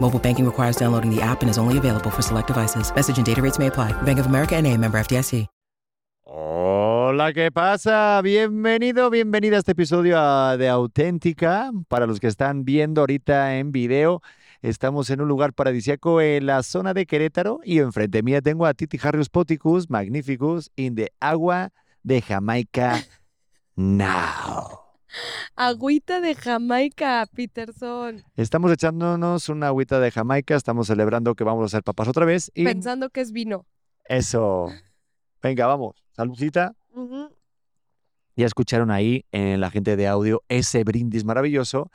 Mobile banking requires downloading the app and is only available for select devices. Message and data rates may apply. Bank of America and a member FDIC. Hola, ¿qué pasa? Bienvenido, bienvenida a este episodio ah, de Auténtica. Para los que están viendo ahorita en video, estamos en un lugar paradisíaco en la zona de Querétaro y enfrente mía tengo a Titi Harrius Poticus, Magnificus, in the agua de Jamaica now. Agüita de Jamaica, Peterson. Estamos echándonos una agüita de Jamaica, estamos celebrando que vamos a ser papás otra vez y Pensando que es vino. eso. Venga, vamos. Saludcita. Ya escucharon ahí en la gente de audio ese brindis maravilloso.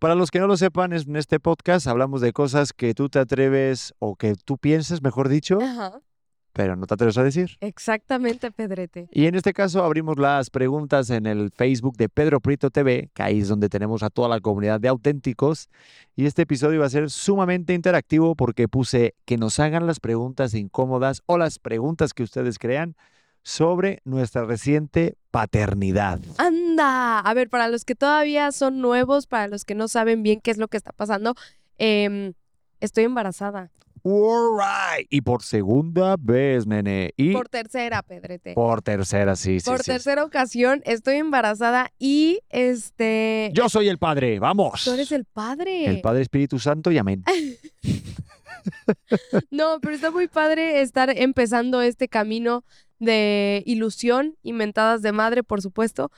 Para los que no lo sepan, en este podcast hablamos de cosas que tú te atreves o que tú piensas, mejor dicho, Ajá. Pero no te atreves a decir. Exactamente, Pedrete. Y en este caso abrimos las preguntas en el Facebook de Pedro Prieto TV, que ahí es donde tenemos a toda la comunidad de auténticos. Y este episodio va a ser sumamente interactivo porque puse que nos hagan las preguntas incómodas o las preguntas que ustedes crean sobre nuestra reciente paternidad. Anda. A ver, para los que todavía son nuevos, para los que no saben bien qué es lo que está pasando, em, estoy embarazada. All right. Y por segunda vez, nene. Y Por tercera, Pedrete. por tercera, sí, sí, Por sí, sí. tercera ocasión estoy embarazada y este. Yo soy el padre, vamos. Tú eres el padre. El Padre Espíritu Santo y amén. No, pero está muy padre estar empezando este camino de ilusión y mentadas de madre, por supuesto,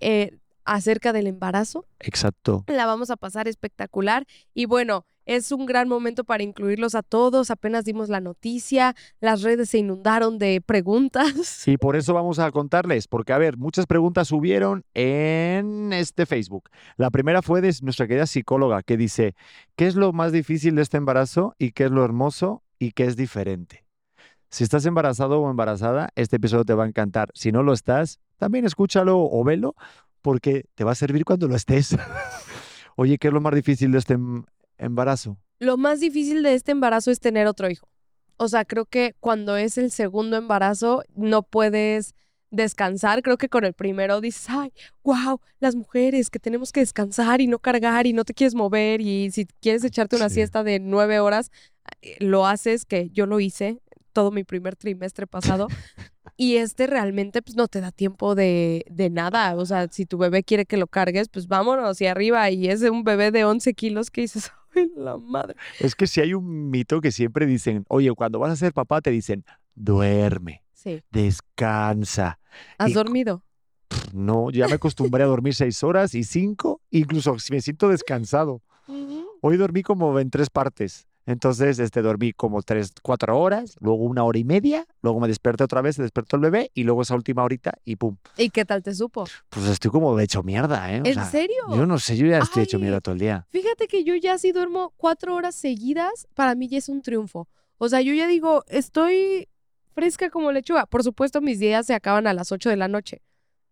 eh, acerca del embarazo. Exacto. La vamos a pasar espectacular y bueno, es un gran momento para incluirlos a todos. Apenas dimos la noticia, las redes se inundaron de preguntas. Y por eso vamos a contarles, porque a ver, muchas preguntas subieron en este Facebook. La primera fue de nuestra querida psicóloga que dice, ¿qué es lo más difícil de este embarazo y qué es lo hermoso y qué es diferente? Si estás embarazado o embarazada, este episodio te va a encantar. Si no lo estás, también escúchalo o velo, porque te va a servir cuando lo estés. Oye, ¿qué es lo más difícil de este embarazo? Lo más difícil de este embarazo es tener otro hijo. O sea, creo que cuando es el segundo embarazo no puedes descansar. Creo que con el primero dices, ay, wow, las mujeres que tenemos que descansar y no cargar y no te quieres mover y si quieres echarte una Sí. siesta de nueve horas, eh, lo haces, que yo lo hice todo mi primer trimestre pasado. Y este realmente pues no te da tiempo de, de nada. O sea, si tu bebé quiere que lo cargues, pues vámonos hacia arriba. Y es un bebé de 11 kilos que dices, ay, la madre. Es que si hay un mito que siempre dicen, oye, cuando vas a ser papá te dicen, duerme, Sí. descansa. ¿Has Y- dormido? No, ya me acostumbré a dormir seis horas y cinco, incluso si me siento descansado. Hoy dormí como en tres partes. Entonces, este, dormí como tres, cuatro horas, luego una hora y media, luego me desperté otra vez, se despertó el bebé y luego esa última horita y pum. ¿Y qué tal te supo? Pues estoy como hecho mierda, ¿eh? O ¿En sea, serio? Yo no sé, yo ya estoy hecho mierda todo el día. Fíjate que yo ya si duermo cuatro horas seguidas, para mí ya es un triunfo. O sea, yo ya digo, estoy fresca como lechuga. Por supuesto, mis días se acaban a las 8 de la noche.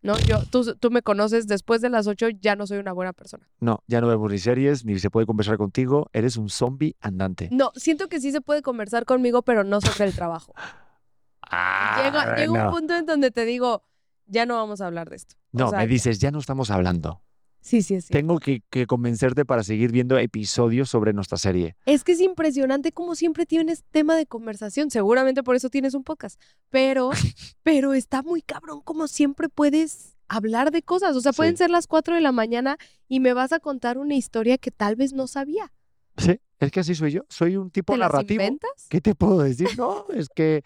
¿No? Yo, tú, tú me conoces, después de las 8 ya no soy una buena persona. No, ya no vemos ni series, ni se puede conversar contigo. Eres un zombie andante. No, siento que sí se puede conversar conmigo, pero no sobre el trabajo. Ah, Llega, llega un punto en donde te digo, ya no vamos a hablar de esto. O No, sea, me dices, ya no estamos hablando. Sí, sí, sí. Tengo que, que convencerte para seguir viendo episodios sobre nuestra serie. Es que es impresionante como siempre tienes tema de conversación. Seguramente por eso tienes un podcast. Pero, pero está muy cabrón como siempre puedes hablar de cosas. O sea, pueden Sí. ser las 4 de la mañana y me vas a contar una historia que tal vez no sabía. Sí, es que así soy yo. Soy un tipo ¿Te las narrativo. inventas? ¿Qué te puedo decir? No, es que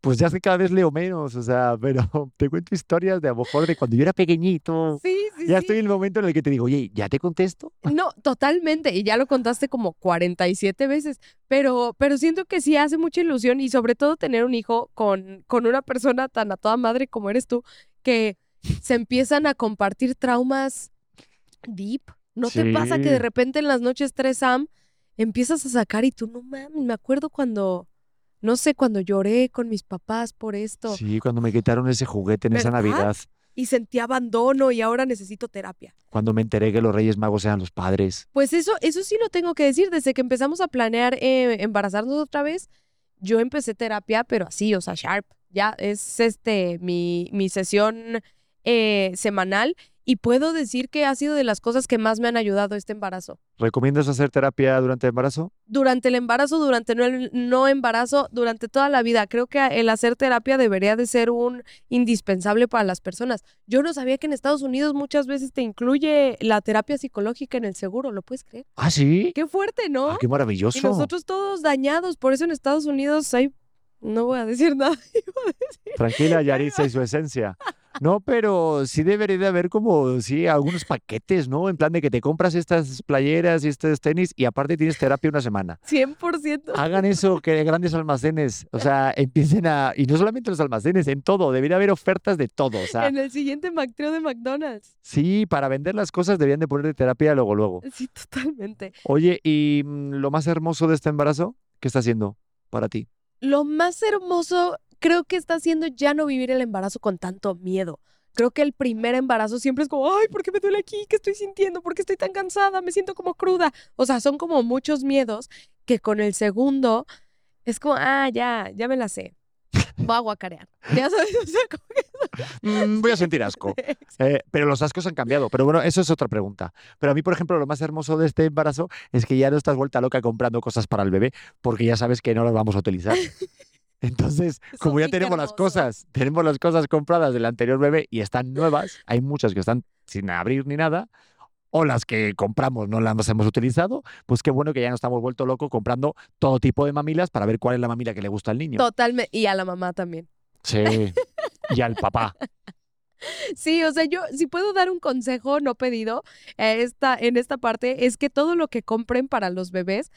Pues ya es que cada vez leo menos, o sea, pero te cuento historias de a lo mejor de cuando yo era pequeñito. Sí, sí, Ya sí. estoy en el momento en el que te digo, oye, ¿ya te contesto? No, totalmente. Y ya lo contaste como 47 veces. Pero, pero siento que sí hace mucha ilusión y sobre todo tener un hijo con, con una persona tan a toda madre como eres tú, que se empiezan a compartir traumas deep. ¿No te pasa que de Sí. repente en las noches 3 Sam empiezas a sacar y tú no mames? Me acuerdo cuando, no sé, cuando lloré con mis papás por esto Sí, cuando me quitaron ese juguete en esa. Navidad, y sentí abandono y ahora necesito terapia. cuando me enteré que los Reyes Magos eran los padres. Pues eso, eso sí lo tengo que decir. Desde que empezamos a planear eh, embarazarnos otra vez, yo empecé terapia, pero así, o sea, sharp. Ya es este mi, mi sesión eh, semanal y puedo decir que ha sido de las cosas que más me han ayudado este embarazo. ¿Recomiendas hacer terapia durante el embarazo? Durante el embarazo, durante no el no embarazo, durante toda la vida. Creo que el hacer terapia debería de ser un indispensable para las personas. Yo no sabía que en Estados Unidos muchas veces te incluye la terapia psicológica en el seguro, ¿lo puedes creer? Ah, sí. Qué fuerte, ¿no? Ah, qué maravilloso. Y nosotros todos dañados, por eso en Estados Unidos hay... No voy a decir nada. Tranquila, Yaritza y su esencia. No, pero sí debería de haber como, sí, algunos paquetes, ¿no? En plan de que te compras estas playeras y estos tenis y aparte tienes terapia una semana. 100%. Hagan eso, que grandes almacenes, o sea, empiecen a, y no solamente los almacenes, en todo, debería haber ofertas de todo, o sea, En el siguiente Mactrio de McDonald's. sí, para vender las cosas deberían de poner de terapia luego, luego. Sí, totalmente. Oye, ¿y mm, lo más hermoso de este embarazo? ¿Qué está haciendo para ti? Lo más hermoso creo que está haciendo ya no vivir el embarazo con tanto miedo. Creo que el primer embarazo siempre es como, ay, ¿por qué me duele aquí? ¿Qué estoy sintiendo? ¿Por qué estoy tan cansada? Me siento como cruda. O sea, son como muchos miedos que con el segundo es como, ah, ya, ya me la sé. Voy a guacarear. Ya sabes, o sea, como Mm, voy a sentir asco. que... Eh, pero los ascos han cambiado. Pero bueno, eso es otra pregunta. Pero a mí, por ejemplo, lo más hermoso de este embarazo es que ya no estás vuelta loca comprando cosas para el bebé porque ya sabes que no las vamos a utilizar. Entonces, como ya tenemos las cosas, tenemos las cosas compradas del anterior bebé y están nuevas, hay muchas que están sin abrir ni nada, o las que compramos no las hemos utilizado, pues qué bueno que ya no estamos vuelto locos comprando todo tipo de mamilas para ver cuál es la mamila que le gusta al niño. Totalmente. Y a la mamá también. Sí. Y al papá. Sí, o sea, yo si puedo dar un consejo no pedido eh, esta, en esta parte es que todo lo que compren para los bebés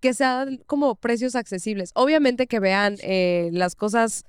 que sean como precios accesibles. Obviamente que vean eh, las cosas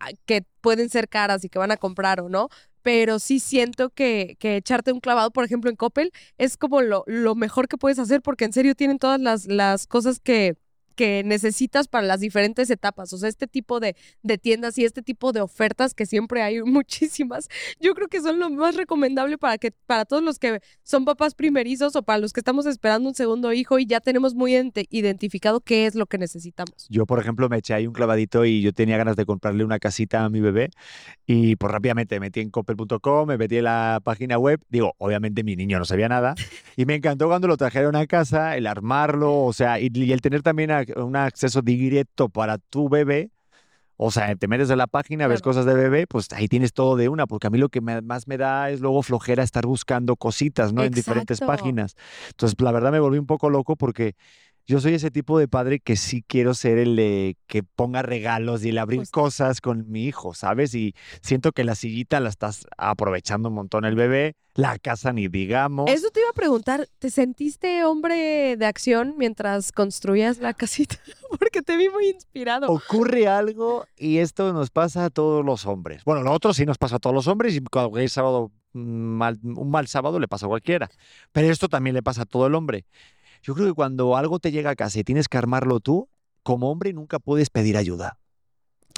ah, que pueden ser caras y que van a comprar o no, pero sí siento que, que echarte un clavado, por ejemplo, en Coppel es como lo, lo mejor que puedes hacer porque en serio tienen todas las, las cosas que que necesitas para las diferentes etapas. O sea, este tipo de, de tiendas y este tipo de ofertas que siempre hay muchísimas, yo creo que son lo más recomendable para que para todos los que son papás primerizos o para los que estamos esperando un segundo hijo y ya tenemos muy ident- identificado qué es lo que necesitamos. Yo, por ejemplo, me eché ahí un clavadito y yo tenía ganas de comprarle una casita a mi bebé y pues rápidamente me metí en coppel.com, me metí en la página web, digo, obviamente mi niño no sabía nada y me encantó cuando lo trajeron a casa, el armarlo, o sea, y, y el tener también a- un acceso directo para tu bebé. O sea, te metes en la página, ves cosas de bebé, pues ahí tienes todo de una, porque a mí lo que me- más me da es luego flojera estar buscando cositas, ¿no? En diferentes páginas. Entonces, la verdad me volví un poco loco porque yo soy ese tipo de padre que sí quiero ser el de que ponga regalos y el abrir Justo. cosas con mi hijo, ¿sabes? Y siento que la sillita la estás aprovechando un montón el bebé, la casa ni digamos. Eso te iba a preguntar, ¿te sentiste hombre de acción mientras construías la casita? Porque te vi muy inspirado. Ocurre algo y esto nos pasa a todos los hombres. Bueno, lo otro sí nos pasa a todos los hombres y cualquier sábado, mm, mal- un mal sábado le pasa a cualquiera. Pero esto también le pasa a todo el hombre. Yo creo que cuando algo te llega a casa y tienes que armarlo tú, como hombre nunca puedes pedir ayuda.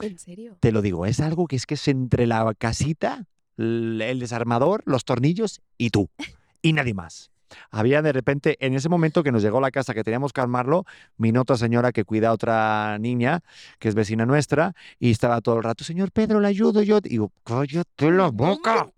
¿En serio? Te lo digo, es algo que es que es entre la casita, el desarmador, los tornillos y tú. Y nadie más. Había de repente, en ese momento que nos llegó la casa, que teníamos que armarlo, vino otra señora que cuida a otra niña, que es vecina nuestra, y estaba todo el rato, señor Pedro, le ayudo yo. Y digo, cállate la No me boca.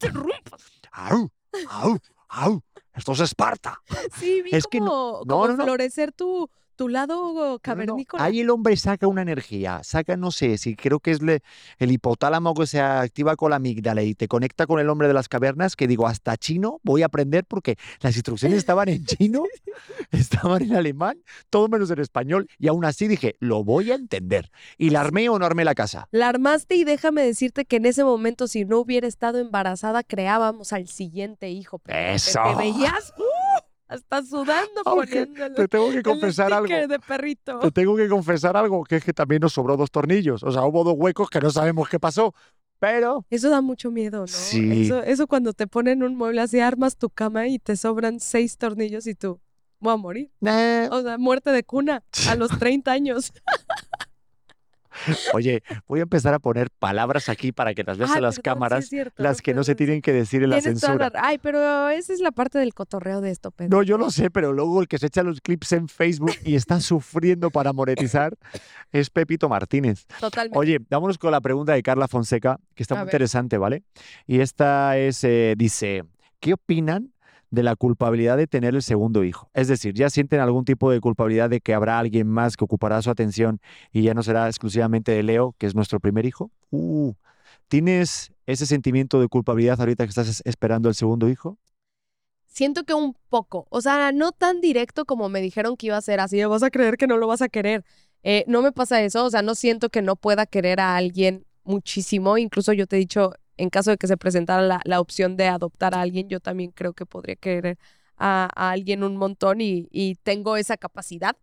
¡Au! ¡Au! ¡Au! Esto es Esparta. Sí, vi Es que no- como, no, como no, no. florecer tu, tu lado No, no, cavernícola. Ahí el hombre saca una energía, saca, no sé, si creo que es le- el hipotálamo que se activa con la amígdala y te conecta con el hombre de las cavernas, que digo, hasta chino voy a aprender porque las instrucciones estaban en chino, estaban en alemán, todo menos en español, y aún así dije, lo voy a entender. ¿Y la armé o no armé la casa? La armaste y déjame decirte que en ese momento, si no hubiera estado embarazada, creábamos al siguiente hijo. pero te- ¡Eso! Te veías ¡uh! Hasta sudando Aunque poniendo Te tengo que confesar algo. de perrito. Te tengo que confesar algo, que es que también nos sobró dos tornillos. O sea, hubo dos huecos que no sabemos qué pasó. Pero Eso da mucho miedo, ¿no? Sí. Eso, eso cuando te ponen un mueble así, armas tu cama y te sobran seis tornillos y tú, voy a morir. eh, O sea, muerte de cuna a los 30 años. Oye, voy a empezar a poner palabras aquí para que las veas Ay, en las perdón, sí es cámaras, cierto, las que no se tienen que decir en la censura. ra- Ay, pero esa es la parte del cotorreo de esto, Pedro. No, yo lo sé, pero luego el que se echa los clips en Facebook y está sufriendo para monetizar es Pepito Martínez. Totalmente. Oye, vámonos con la pregunta de Carla Fonseca, que está A muy ver. interesante, ¿vale? Y esta es, eh, dice, ¿qué opinan de la culpabilidad de tener el segundo hijo? Es decir, ¿ya sienten algún tipo de culpabilidad de que habrá alguien más que ocupará su atención y ya no será exclusivamente de Leo, que es nuestro primer hijo? Uh, ¿Tienes ese sentimiento de culpabilidad ahorita que estás es- esperando el segundo hijo? Siento que un poco, o sea, no tan directo como me dijeron que iba a ser así, vas a creer que no lo vas a querer. Eh, no me pasa eso, o sea, no siento que no pueda querer a alguien muchísimo. Incluso yo te he dicho, en caso de que se presentara la, la opción de adoptar a alguien, yo también creo que podría querer a, a alguien un montón y, y tengo esa capacidad.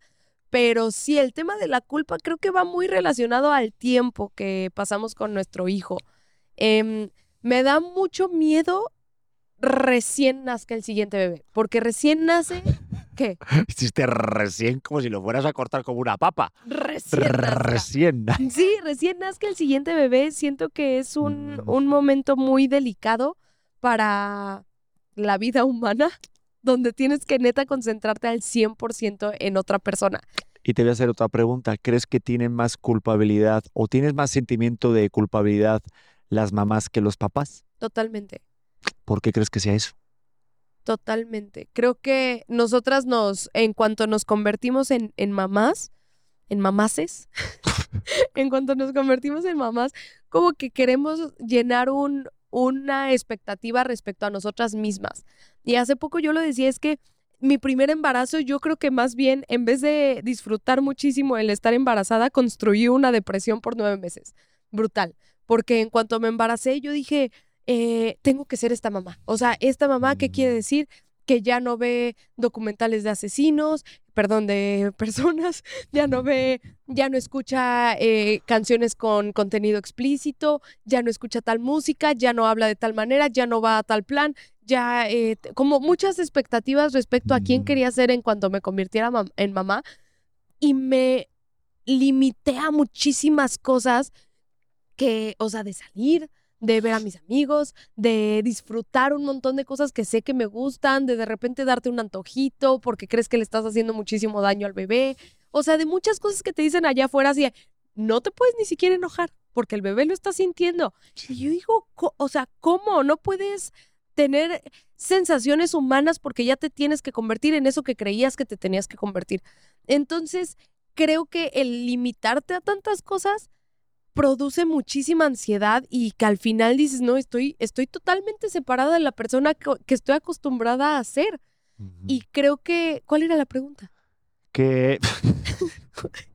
Pero sí, el tema de la culpa creo que va muy relacionado al tiempo que pasamos con nuestro hijo. Em, me da mucho miedo recién nazca el siguiente bebé, porque recién nace, ¿qué? Hiciste recién como si lo fueras a cortar como una papa. Recién nazca. Recién. Sí, recién nazca el siguiente bebé, siento que es un, Mm. un momento muy delicado para la vida humana, donde tienes que neta concentrarte al 100% en otra persona. Y te voy a hacer otra pregunta. ¿Crees que tienen más culpabilidad o tienes más sentimiento de culpabilidad las mamás que los papás? Totalmente. ¿Por qué crees que sea eso? Totalmente. Creo que nosotras nos, en cuanto nos convertimos en, en mamás, en mamaces, en cuanto nos convertimos en mamás, como que queremos llenar un, una expectativa respecto a nosotras mismas. Y hace poco yo lo decía, es que mi primer embarazo, yo creo que más bien, en vez de disfrutar muchísimo el estar embarazada, construí una depresión por nueve meses. Brutal. Porque en cuanto me embaracé, yo dije, eh, tengo que ser esta mamá. O sea, esta mamá, ¿qué quiere Mm. decir? Que ya no ve documentales de asesinos, perdón, de personas, ya no ve, ya no escucha eh, canciones con contenido explícito, ya no escucha tal música, ya no habla de tal manera, ya no va a tal plan, ya eh, como muchas expectativas respecto a quién Mm. quería ser en cuanto me convirtiera mam- en mamá y me limité a muchísimas cosas que, o sea, de salir, de ver a mis amigos, de disfrutar un montón de cosas que sé que me gustan, de de repente darte un antojito porque crees que le estás haciendo muchísimo daño al bebé, o sea, de muchas cosas que te dicen allá afuera así, no te puedes ni siquiera enojar porque el bebé lo está sintiendo. Y yo digo, o sea, ¿cómo? No puedes tener sensaciones humanas porque ya te tienes que convertir en eso que creías que te tenías que convertir. Entonces, creo que el limitarte a tantas cosas produce muchísima ansiedad y que al final dices, no, estoy, estoy totalmente separada de la persona que estoy acostumbrada a ser. Y creo que, ¿cuál era la pregunta? que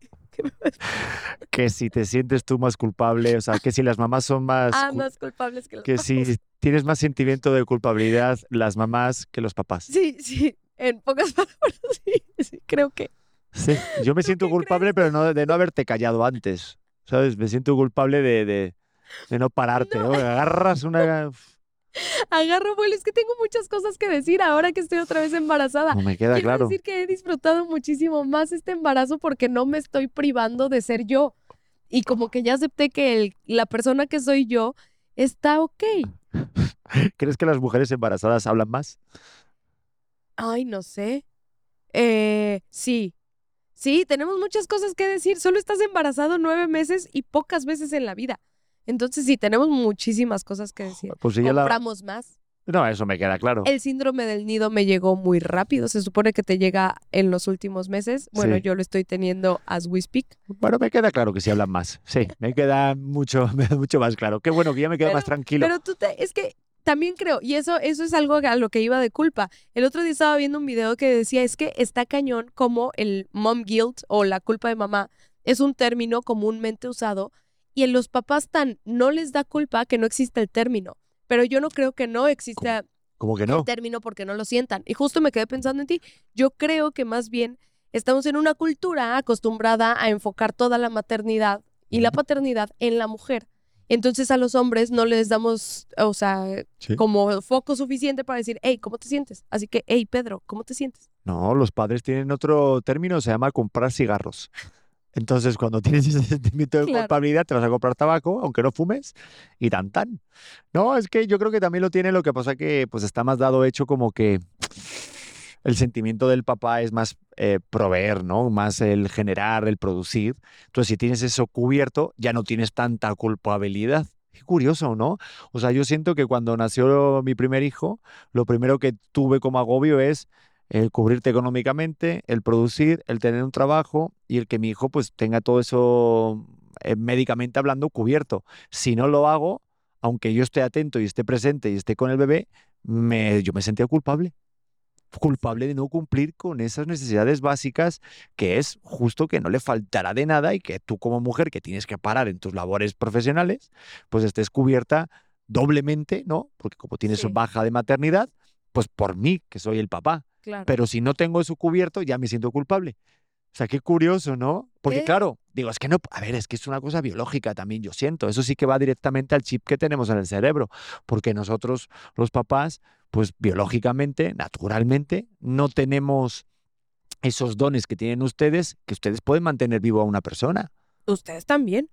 que si te sientes tú más culpable, o sea, que si las mamás son más Ah, más culpables que los que papás. si tienes más sentimiento de culpabilidad las mamás que los papás. Sí, sí, en pocas palabras, sí, sí, creo que. Sí, yo me siento culpable, pero no de no haberte callado antes. ¿Sabes? Me siento culpable de, de, de no pararte. No. ¿no? Agarras una. Agarro vuelo, es que tengo muchas cosas que decir ahora que estoy otra vez embarazada. No me queda Quiero claro. decir que he disfrutado muchísimo más este embarazo porque no me estoy privando de ser yo. Y como que ya acepté que el- la persona que soy yo está ok. ¿Crees que las mujeres embarazadas hablan más? Ay, no sé. Eh, sí. Sí, tenemos muchas cosas que decir. Solo estás embarazado nueve meses y pocas veces en la vida. Entonces sí, tenemos muchísimas cosas que decir. Pues si la, Compramos más. No, eso me queda claro. El síndrome del nido me llegó muy rápido. Se supone que te llega en los últimos meses. Bueno, Sí. yo lo estoy teniendo as we speak. Bueno, me queda claro que sí hablan más. Sí, me queda mucho, mucho más claro. Qué bueno, que ya me quedo más tranquilo. Pero tú te, es que también creo, y eso, eso es algo a lo que iba de culpa. El otro día estaba viendo un video que decía, es que está cañón como el mom guilt o la culpa de mamá es un término comúnmente usado y en los papás tan no les da culpa que no existe el término. Pero yo no creo que no exista Como que no. el término porque no lo sientan. Y justo me quedé pensando en ti. Yo creo que más bien estamos en una cultura acostumbrada a enfocar toda la maternidad y la paternidad en la mujer. Entonces a los hombres no les damos, o sea, Sí. como foco suficiente para decir, hey, ¿cómo te sientes? Así que, hey, Pedro, ¿cómo te sientes? No, los padres tienen otro término, se llama comprar cigarros. Entonces, cuando tienes ese sentimiento de Claro. culpabilidad, te vas a comprar tabaco, aunque no fumes, y tan tan. No, es que yo creo que también lo tiene, lo que pasa que pues está más dado hecho como que el sentimiento del papá es más eh, proveer, ¿no? Más el generar, el producir. Entonces, si tienes eso cubierto, ya no tienes tanta culpabilidad. Qué curioso, ¿no? O sea, yo siento que cuando nació mi primer hijo, lo primero que tuve como agobio es el cubrirte económicamente, el producir, el tener un trabajo y el que mi hijo pues tenga todo eso eh, médicamente hablando cubierto. Si no lo hago, aunque yo esté atento y esté presente y esté con el bebé, yo me sentía culpable. Culpable de no cumplir con esas necesidades básicas que es justo que no le faltará de nada y que tú como mujer que tienes que parar en tus labores profesionales, pues estés cubierta doblemente, ¿no? Porque como tienes Sí. baja de maternidad, pues por mí, que soy el papá. Claro. Pero si no tengo eso cubierto, ya me siento culpable. O sea, qué curioso, ¿no? Porque ¿Qué? claro, digo, es que no, a ver, es que es una cosa biológica también, yo siento. Eso sí que va directamente al chip que tenemos en el cerebro. Porque nosotros, los papás, pues biológicamente, naturalmente, no tenemos esos dones que tienen ustedes, que ustedes pueden mantener vivo a una persona. Ustedes también.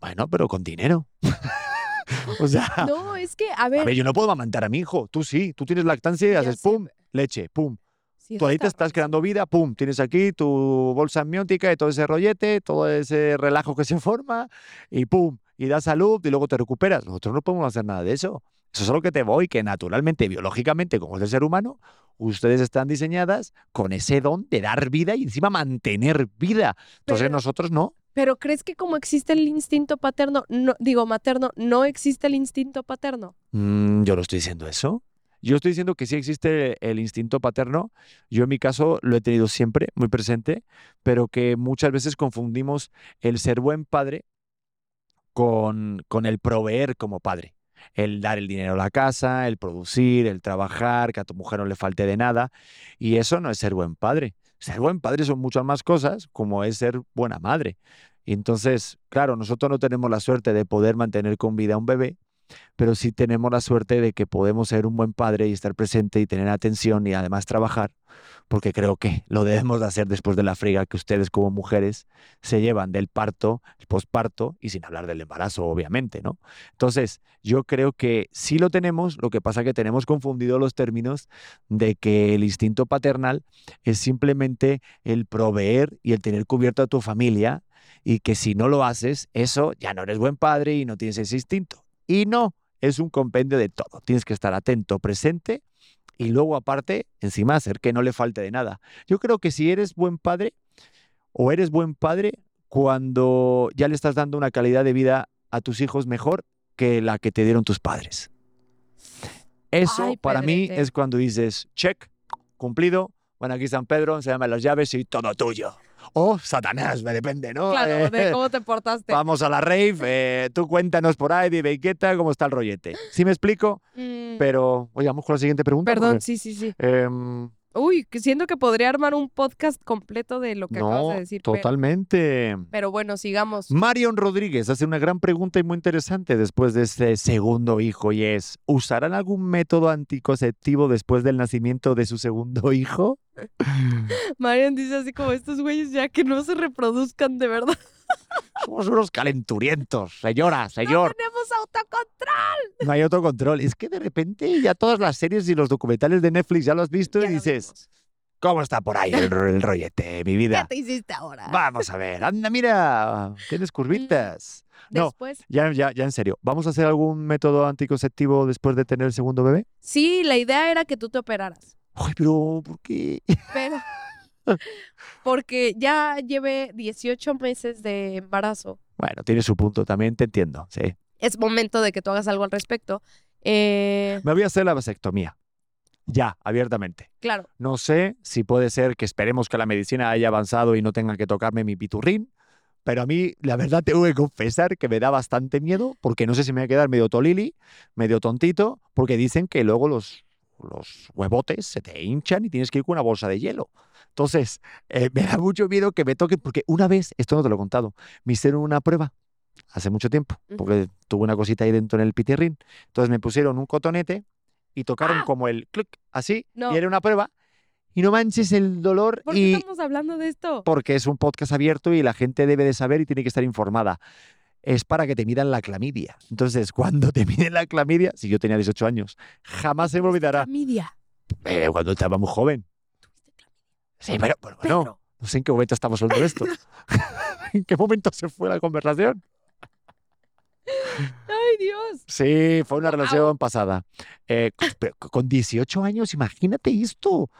Bueno, pero con dinero. o sea, No, es que, a ver. a ver, yo no puedo amamantar a mi hijo. Tú sí, tú tienes lactancia y haces sé, pum, leche, pum. sí, Tú ahí te está estás creando vida, pum, tienes aquí tu bolsa amniótica y todo ese rollete, todo ese relajo que se forma y pum, y da salud y luego te recuperas. Nosotros no podemos hacer nada de eso. Eso es a lo que te voy, que naturalmente, biológicamente, como es el ser humano, ustedes están diseñadas con ese don de dar vida y encima mantener vida. Entonces Pero- nosotros no. Pero ¿crees que como existe el instinto paterno, no, digo materno, no existe el instinto paterno? Mm, yo no estoy diciendo eso. Yo estoy diciendo que sí existe el instinto paterno. Yo en mi caso lo he tenido siempre muy presente, pero que muchas veces confundimos el ser buen padre con, con el proveer como padre. El dar el dinero a la casa, el producir, el trabajar, que a tu mujer no le falte de nada. Y eso no es ser buen padre. Ser buen padre son muchas más cosas, como es ser buena madre. Y entonces, claro, nosotros no tenemos la suerte de poder mantener con vida a un bebé, pero sí tenemos la suerte de que podemos ser un buen padre y estar presente y tener atención y además trabajar, porque creo que lo debemos de hacer después de la friga que ustedes como mujeres se llevan del parto, el posparto y sin hablar del embarazo, obviamente, ¿no? Entonces, yo creo que sí lo tenemos, lo que pasa que tenemos confundido los términos de que el instinto paternal es simplemente el proveer y el tener cubierto a tu familia y que si no lo haces, eso ya no eres buen padre y no tienes ese instinto. Y no, es un compendio de todo. Tienes que estar atento, presente y luego aparte, encima hacer que no le falte de nada. Yo creo que si eres buen padre o eres buen padre cuando ya le estás dando una calidad de vida a tus hijos mejor que la que te dieron tus padres. Eso Ay, para mí es cuando dices, check, cumplido, bueno, aquí San Pedro, se llaman las llaves y todo tuyo. O Satanás, me depende, ¿no? Claro, de Eh, cómo te portaste. Vamos a la rave, eh, tú cuéntanos por ahí, dime, ¿qué tal? ¿Cómo está el rollete? Sí me explico, Mm, pero oye, vamos con la siguiente pregunta. Perdón, sí, sí, sí. em, Uy, siento que podría armar un podcast completo de lo que acabas no, de decir. totalmente. Pero, bueno, sigamos. Marion Rodríguez hace una gran pregunta y muy interesante después de este segundo hijo y es, ¿usarán algún método anticonceptivo después del nacimiento de su segundo hijo? Marian dice así como estos güeyes ya que no se reproduzcan de verdad. Somos unos calenturientos, señora, señor. Tenemos autocontrol. No hay autocontrol. Es que de repente ya todas las series y los documentales de Netflix ya lo has visto Ya y dices. ¿Cómo está por ahí el, el rollete, mi ¿Qué vida? te hiciste ahora? Vamos a ver. Anda, mira. Tienes curvitas. No, Después, ya, ya, ya en serio. ¿Vamos a hacer algún método anticonceptivo después de tener el segundo bebé? sí, la idea era que tú te operaras, Ay, pero ¿por qué? pero porque ya llevé 18 meses de embarazo. Bueno, tiene su punto, también te entiendo, sí. Es momento de que tú hagas algo al respecto. Eh, Me voy a hacer la vasectomía. Ya, abiertamente. claro, No sé si puede ser que esperemos que la medicina haya avanzado y no tenga que tocarme mi piturrín, pero a mí la verdad tengo que confesar que me da bastante miedo porque no sé si me voy a quedar medio tolili, medio tontito, porque dicen que luego los, los huevotes se te hinchan y tienes que ir con una bolsa de hielo. Entonces, eh, me da mucho miedo que me toquen, porque una vez, esto no te lo he contado, me hicieron una prueba hace mucho tiempo, porque tuve una cosita ahí dentro en el pitirrín. Entonces me pusieron un cotonete y tocaron ¡Ah! como el clic, así, No. y era una prueba. Y no manches el dolor ¿por qué y estamos hablando de esto? porque es un podcast abierto y la gente debe de saber y tiene que estar informada. Es para que te midan la clamidia. Entonces, cuando te miden la clamidia, si yo tenía 18 años, jamás se me olvidará. Clamidia. Eh, cuando estaba muy joven. Sí, pero, pero bueno, Pedro. no sé en qué momento estamos hablando de esto. ¿En qué momento se fue la conversación? Ay, Dios. Sí, fue una relación pasada. Eh, pero con 18 años, imagínate esto.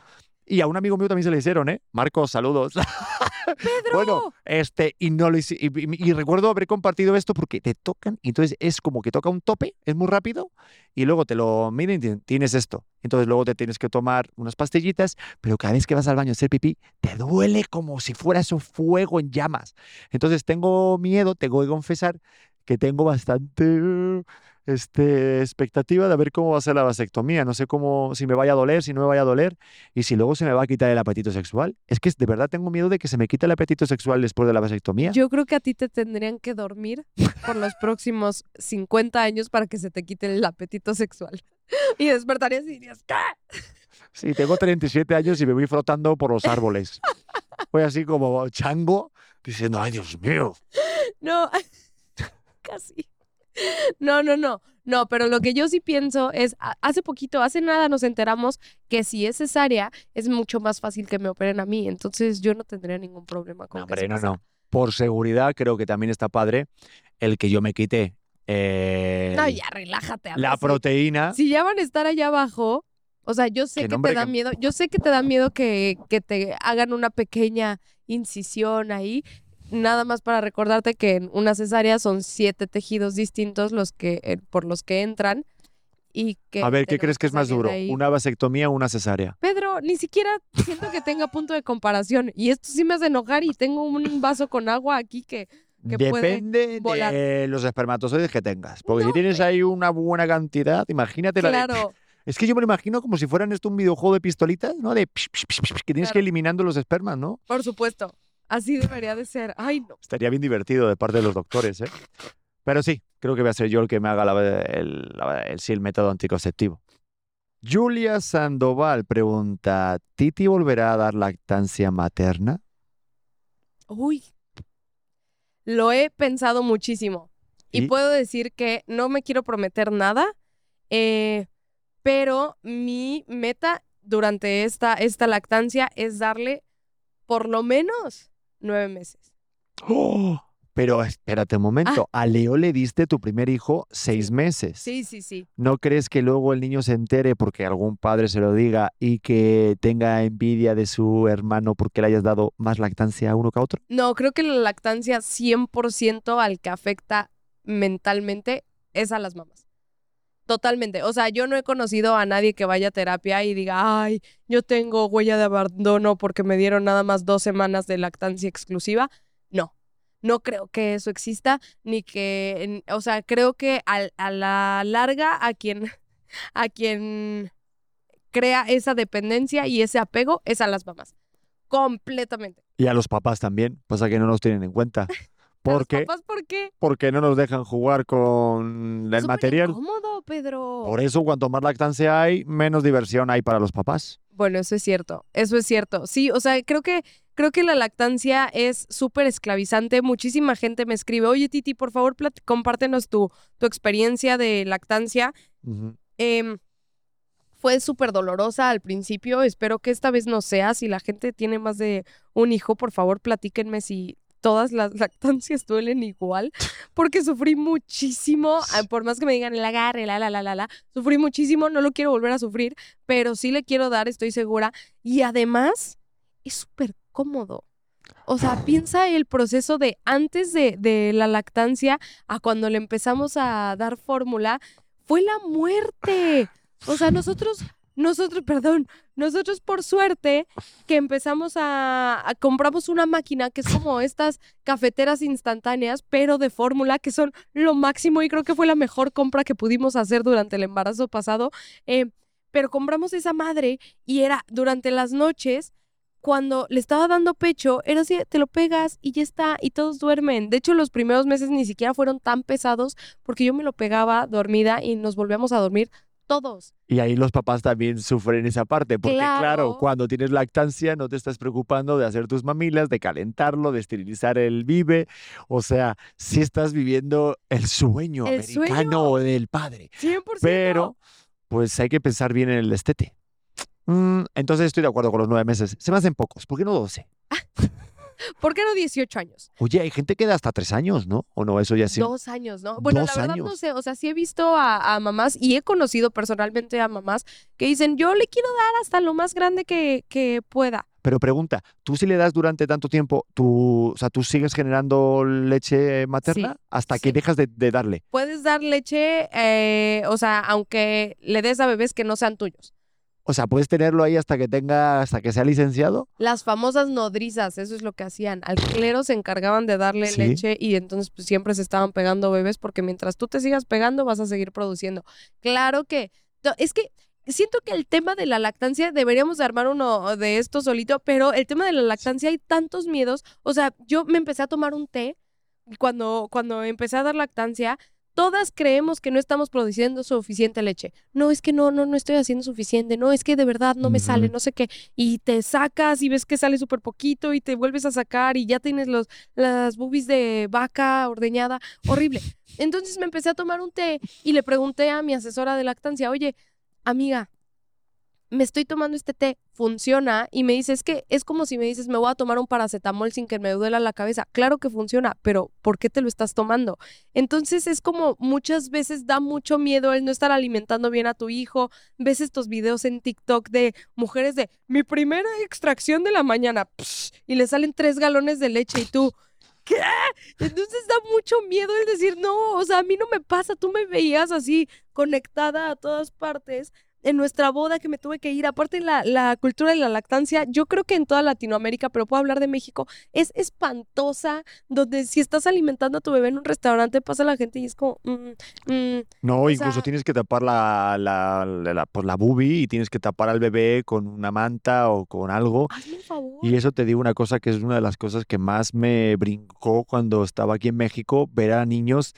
Y a un amigo mío también se le hicieron, ¿eh? Marcos, saludos. Pedro. Bueno, este, y no lo hice- y, y- y recuerdo haber compartido esto porque te tocan, y entonces es como que toca un tope, es muy rápido, y luego te lo miden y ti- tienes esto. Entonces luego te tienes que tomar unas pastillitas, pero cada vez que vas al baño a hacer pipí, te duele como si fuera eso fuego en llamas. Entonces tengo miedo, tengo que confesar que tengo bastante este, expectativa de ver cómo va a ser la vasectomía. No sé cómo, si me vaya a doler, si no me vaya a doler, y si luego se me va a quitar el apetito sexual. Es que de verdad tengo miedo de que se me quite el apetito sexual después de la vasectomía. Yo creo que a ti te tendrían que dormir por los próximos 50 años para que se te quite el apetito sexual. Y despertarías y dirías, ¿qué? Sí, tengo 37 años y me voy frotando por los árboles. Voy así como chango, diciendo, ay, Dios mío. No, casi. No, no, no. No, pero lo que yo sí pienso es, hace poquito, hace nada nos enteramos que si es cesárea, es mucho más fácil que me operen a mí. Entonces yo no tendría ningún problema con No, que hombre, eso no, no. Por seguridad, creo que también está padre el que yo me quite eh, No, ya relájate. la proteína. Si ya van a estar allá abajo, o sea, yo sé Que te da que- miedo, yo sé que te da miedo que, que te hagan una pequeña incisión ahí. Nada más para recordarte que en una cesárea son siete tejidos distintos los que, eh, por los que entran y que... A ver, ¿qué crees que es más de duro? ¿Una vasectomía o una cesárea? Pedro, ni siquiera siento que tenga punto de comparación. Y esto sí me hace enojar y tengo un vaso con agua aquí que... que puede Depende volar. de los espermatozoides que tengas. Porque No, si tienes ahí una buena cantidad, imagínate la de- Claro, Es que yo me lo imagino como si fueran esto un videojuego de pistolitas, ¿no? De psh, psh, psh, que tienes que ir Claro. eliminando los espermas, ¿no? por supuesto. Así debería de ser. Ay, no. Estaría bien divertido de parte de los doctores, ¿eh? Pero sí, creo que voy a ser yo el que me haga la- el, la- el- sí, el método anticonceptivo. Julia Sandoval pregunta, ¿Titi volverá a dar lactancia materna? Uy, lo he pensado muchísimo. Y, ¿Y? puedo decir que no me quiero prometer nada, eh, pero mi meta durante esta, esta lactancia es darle por lo menos nueve meses. ¡Oh! Pero espérate un momento, a Leo le diste tu primer hijo seis meses. Ah. Sí, sí, sí. ¿No crees que luego el niño se entere porque algún padre se lo diga y que tenga envidia de su hermano porque le hayas dado más lactancia a uno que a otro? No, creo que la lactancia 100% al que afecta mentalmente es a las mamás. Totalmente. O sea, yo no he conocido a nadie que vaya a terapia y diga, ay, yo tengo huella de abandono porque me dieron nada más dos semanas de lactancia exclusiva. No, no creo que eso exista, ni que, o sea, creo que al- a, la larga a quien, a quien crea esa dependencia y ese apego es a las mamás. Completamente. Y a los papás también, pasa que no nos tienen en cuenta. ¿A los Porque, papás por qué? porque no nos dejan jugar con el Súper material. incómodo, Pedro. Por eso, cuanto más lactancia hay, menos diversión hay para los papás. Bueno, eso es cierto, eso es cierto. Sí, o sea, creo que, creo que la lactancia es súper esclavizante. Muchísima gente me escribe, oye Titi, por favor, compártenos tu, tu experiencia de lactancia. Em, Fue súper dolorosa al principio, espero que esta vez no sea. Si la gente tiene más de un hijo, por favor platíquenme si todas las lactancias duelen igual, porque sufrí muchísimo, ah, por más que me digan el agarre, la, la, la, la, la, sufrí muchísimo, no lo quiero volver a sufrir, pero sí le quiero dar, estoy segura. Y además, es súper cómodo. O sea, piensa el proceso de antes de, de la lactancia a cuando le empezamos a dar fórmula, fue la muerte. O sea, nosotros, nosotros, perdón, nosotros por suerte que empezamos a, compramos una máquina que es como estas cafeteras instantáneas, pero de fórmula, que son lo máximo y creo que fue la mejor compra que pudimos hacer durante el embarazo pasado. Eh, pero compramos esa madre y era durante las noches cuando le estaba dando pecho, era así, te lo pegas y ya está, y todos duermen. De hecho, los primeros meses ni siquiera fueron tan pesados porque yo me lo pegaba dormida y nos volvíamos a dormir todos. Y ahí los papás también sufren esa parte, porque claro, Claro. cuando tienes lactancia no te estás preocupando de hacer tus mamilas, de calentarlo, de esterilizar el vive. O sea, sí estás viviendo el sueño El americano sueño. del padre. 100%. Pero, pues hay que pensar bien en el destete. Mm, entonces estoy de acuerdo con los nueve meses. Se me hacen pocos. ¿Por qué no doce? ¿Por qué no 18 años? Oye, hay gente que da hasta tres años, ¿no? ¿O no? Eso ya sí. Dos años, ¿no? Bueno, Dos la verdad no sé, o sea, sí he visto a, a mamás y he conocido personalmente a mamás que dicen, yo le quiero dar hasta lo más grande que, que pueda. Pero pregunta, ¿tú si le das durante tanto tiempo, tú, o sea, tú sigues generando leche materna Sí, hasta que dejas de, de darle? Puedes dar leche, eh, o sea, aunque le des a bebés que no sean tuyos. O sea, puedes tenerlo ahí hasta que tenga, hasta que sea licenciado. Las famosas nodrizas, eso es lo que hacían. Al clero se encargaban de darle Sí. leche y entonces pues, siempre se estaban pegando bebés porque mientras tú te sigas pegando vas a seguir produciendo. Claro que, es que siento que el tema de la lactancia deberíamos de armar uno de esto solito, pero el tema de la lactancia hay tantos miedos. O sea, yo me empecé a tomar un té cuando, cuando empecé a dar lactancia. Todas creemos que no estamos produciendo suficiente leche. No, es que no, no, no estoy haciendo suficiente. No, es que de verdad no me sale, no sé qué y te sacas y ves que sale súper poquito y te vuelves a sacar y ya tienes los, las boobies de vaca ordeñada, horrible. Entonces me empecé a tomar un té y le pregunté a mi asesora de lactancia, oye, amiga, me estoy tomando este té, funciona y me dice, es que es como si me dices, me voy a tomar un paracetamol sin que me duela la cabeza. Claro que funciona, pero ¿por qué te lo estás tomando? Entonces es como muchas veces da mucho miedo el no estar alimentando bien a tu hijo. Ves estos videos en TikTok de mujeres de mi primera extracción de la mañana y le salen tres galones de leche y tú, ¿qué? Entonces da mucho miedo el decir, no, o sea, a mí no me pasa, tú me veías así conectada a todas partes. En nuestra boda que me tuve que ir, aparte la, la cultura de la lactancia, yo creo que en toda Latinoamérica, pero puedo hablar de México, es espantosa, donde si estás alimentando a tu bebé en un restaurante, pasa la gente y es como, mm, mm, No, incluso sea- tienes que tapar la, la, la, la- pues la boobie y tienes que tapar al bebé con una manta o con algo. hazme un favor. Y eso te digo una cosa que es una de las cosas que más me brincó cuando estaba aquí en México, ver a niños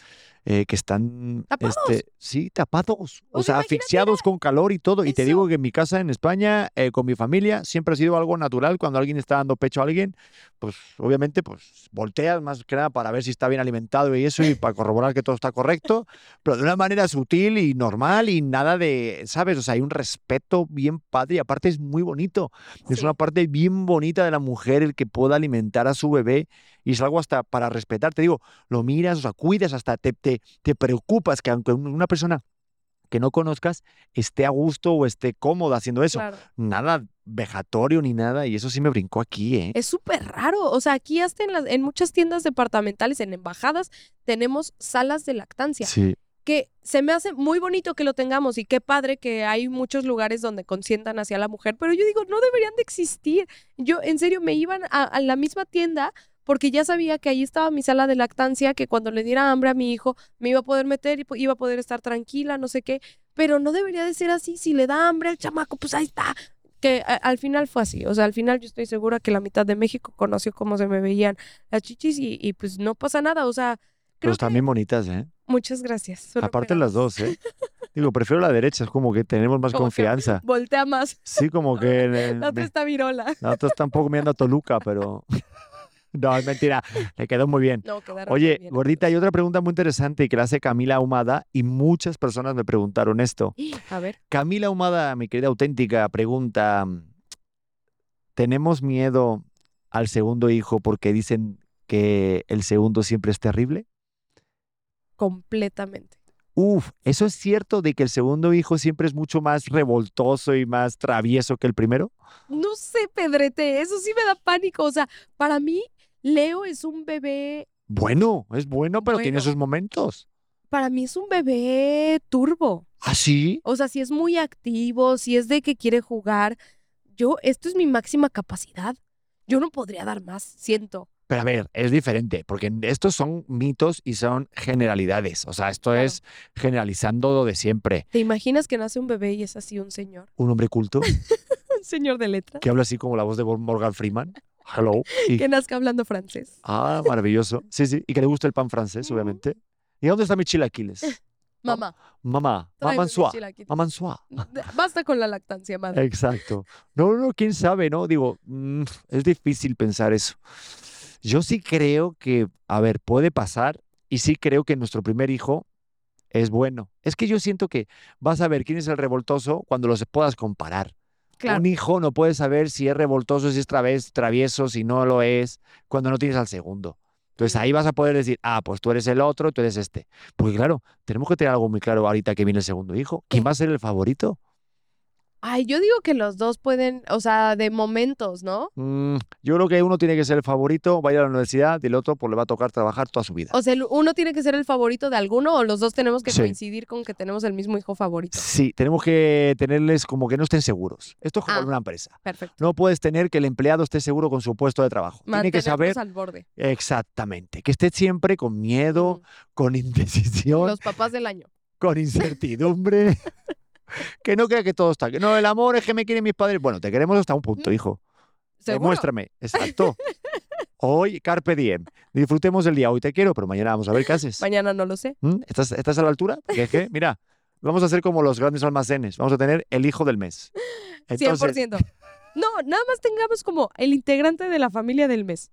eh, que están, ¿Tapados? este, sí, tapados, o, O sea, asfixiados con calor y todo. Y te digo que en mi casa en España, eh, con mi familia, siempre ha sido algo natural. Cuando alguien está dando pecho a alguien, pues obviamente, pues volteas más que nada para ver si está bien alimentado y eso y para corroborar que todo está correcto, pero de una manera sutil y normal y nada de, ¿sabes? O sea, hay un respeto bien padre y aparte es muy bonito. Es una parte bien bonita de la mujer el que pueda alimentar a su bebé y es algo hasta para respetar. Te digo, lo miras, o sea, cuidas, hasta te, te, te preocupas que aunque un- una persona que no conozcas esté a gusto o esté cómoda haciendo eso. Claro. Nada vejatorio ni nada y eso sí me brincó aquí, ¿eh? Es súper raro. O sea, aquí hasta en, las, en muchas tiendas departamentales, en embajadas, tenemos salas de lactancia. Sí. Que se me hace muy bonito que lo tengamos y qué padre que hay muchos lugares donde consientan hacia la mujer. Pero yo digo, no deberían de existir. Yo, en serio, me iban a, a la misma tienda porque ya sabía que ahí estaba mi sala de lactancia, que cuando le diera hambre a mi hijo me iba a poder meter y iba a poder estar tranquila, no sé qué. Pero no debería de ser así. Si le da hambre al chamaco, pues ahí está. Que a- al final fue así. O sea, al final yo estoy segura que la mitad de México conoció cómo se me veían las chichis y, y pues no pasa nada. O sea, Pero creo están que... bien bonitas, ¿eh? Muchas gracias. Aparte las dos, ¿eh? Digo, prefiero la derecha, es como que tenemos más Como confianza. Voltea más. Sí, como que... eh, La otra está virola. la otra está un poco mirando a Toluca, pero... No, es mentira. Le quedó muy bien. No, Oye, bien, gordita, hay otra pregunta muy interesante y que la hace Camila Ahumada y muchas personas me preguntaron esto. A ver, Camila Ahumada, mi querida auténtica, pregunta, ¿tenemos miedo al segundo hijo porque dicen que el segundo siempre es terrible? completamente. Uf, ¿eso es cierto de que el segundo hijo siempre es mucho más revoltoso y más travieso que el primero? No sé, Pedrete, eso sí me da pánico. O sea, para mí, Leo es un bebé, Bueno, es bueno, pero tiene sus momentos. para mí es un bebé turbo. ¿Ah, sí? O sea, si es muy activo, si es de que quiere jugar, yo, esto es mi máxima capacidad. Yo no podría dar más, siento. Pero a ver, es diferente, porque estos son mitos y son generalidades. O sea, esto Claro. es generalizando lo de siempre. ¿Te imaginas que nace un bebé y es así un señor? Un hombre culto Un señor de letra. que habla así como la voz de Morgan Freeman. Hello. Y- Que nazca hablando francés. ah, maravilloso. Sí, sí. Y que le guste el pan francés, obviamente. ¿Y dónde están mis chilaquiles? Mamá, Mamá, mamá soa. Basta con la lactancia, madre. Exacto. No, no, quién sabe, ¿no? Digo, mm, es difícil pensar eso. Yo sí creo que, a ver, puede pasar y sí creo que nuestro primer hijo es bueno. Es que yo siento que vas a ver quién es el revoltoso cuando los puedas comparar. Claro. Un hijo no puede saber si es revoltoso, si es traves- travieso, si no lo es, cuando no tienes al segundo. Entonces ahí vas a poder decir, ah, pues tú eres el otro, tú eres este. Porque claro, tenemos que tener algo muy claro ahorita que viene el segundo hijo. ¿Quién va a ser el favorito? Ay, yo digo que los dos pueden, o sea, de momentos, ¿no? Mm, yo creo que uno tiene que ser el favorito, va a ir a la universidad, y el otro pues le va a tocar trabajar toda su vida. O sea, uno tiene que ser el favorito de alguno o los dos tenemos que Sí. coincidir con que tenemos el mismo hijo favorito. Sí, tenemos que tenerles como que no estén seguros. Esto es como Ah. en una empresa. Perfecto. No puedes tener que el empleado esté seguro con su puesto de trabajo. Tiene que saber al borde. exactamente, que esté siempre con miedo, con indecisión, Los papás del año. con incertidumbre. que no crea que todo está. que No, el amor es que me quieren mis padres. Bueno, te queremos hasta un punto, hijo. ¿Seguro? Demuéstrame. Exacto. Hoy, carpe diem. Disfrutemos del día. Hoy te quiero, pero mañana vamos a ver qué haces. Mañana no lo sé. ¿Mm? ¿Estás, ¿Estás a la altura? Porque es que, mira, vamos a hacer como los grandes almacenes. Vamos a tener el hijo del mes. Entonces, 100%. No, nada más tengamos como el integrante de la familia del mes.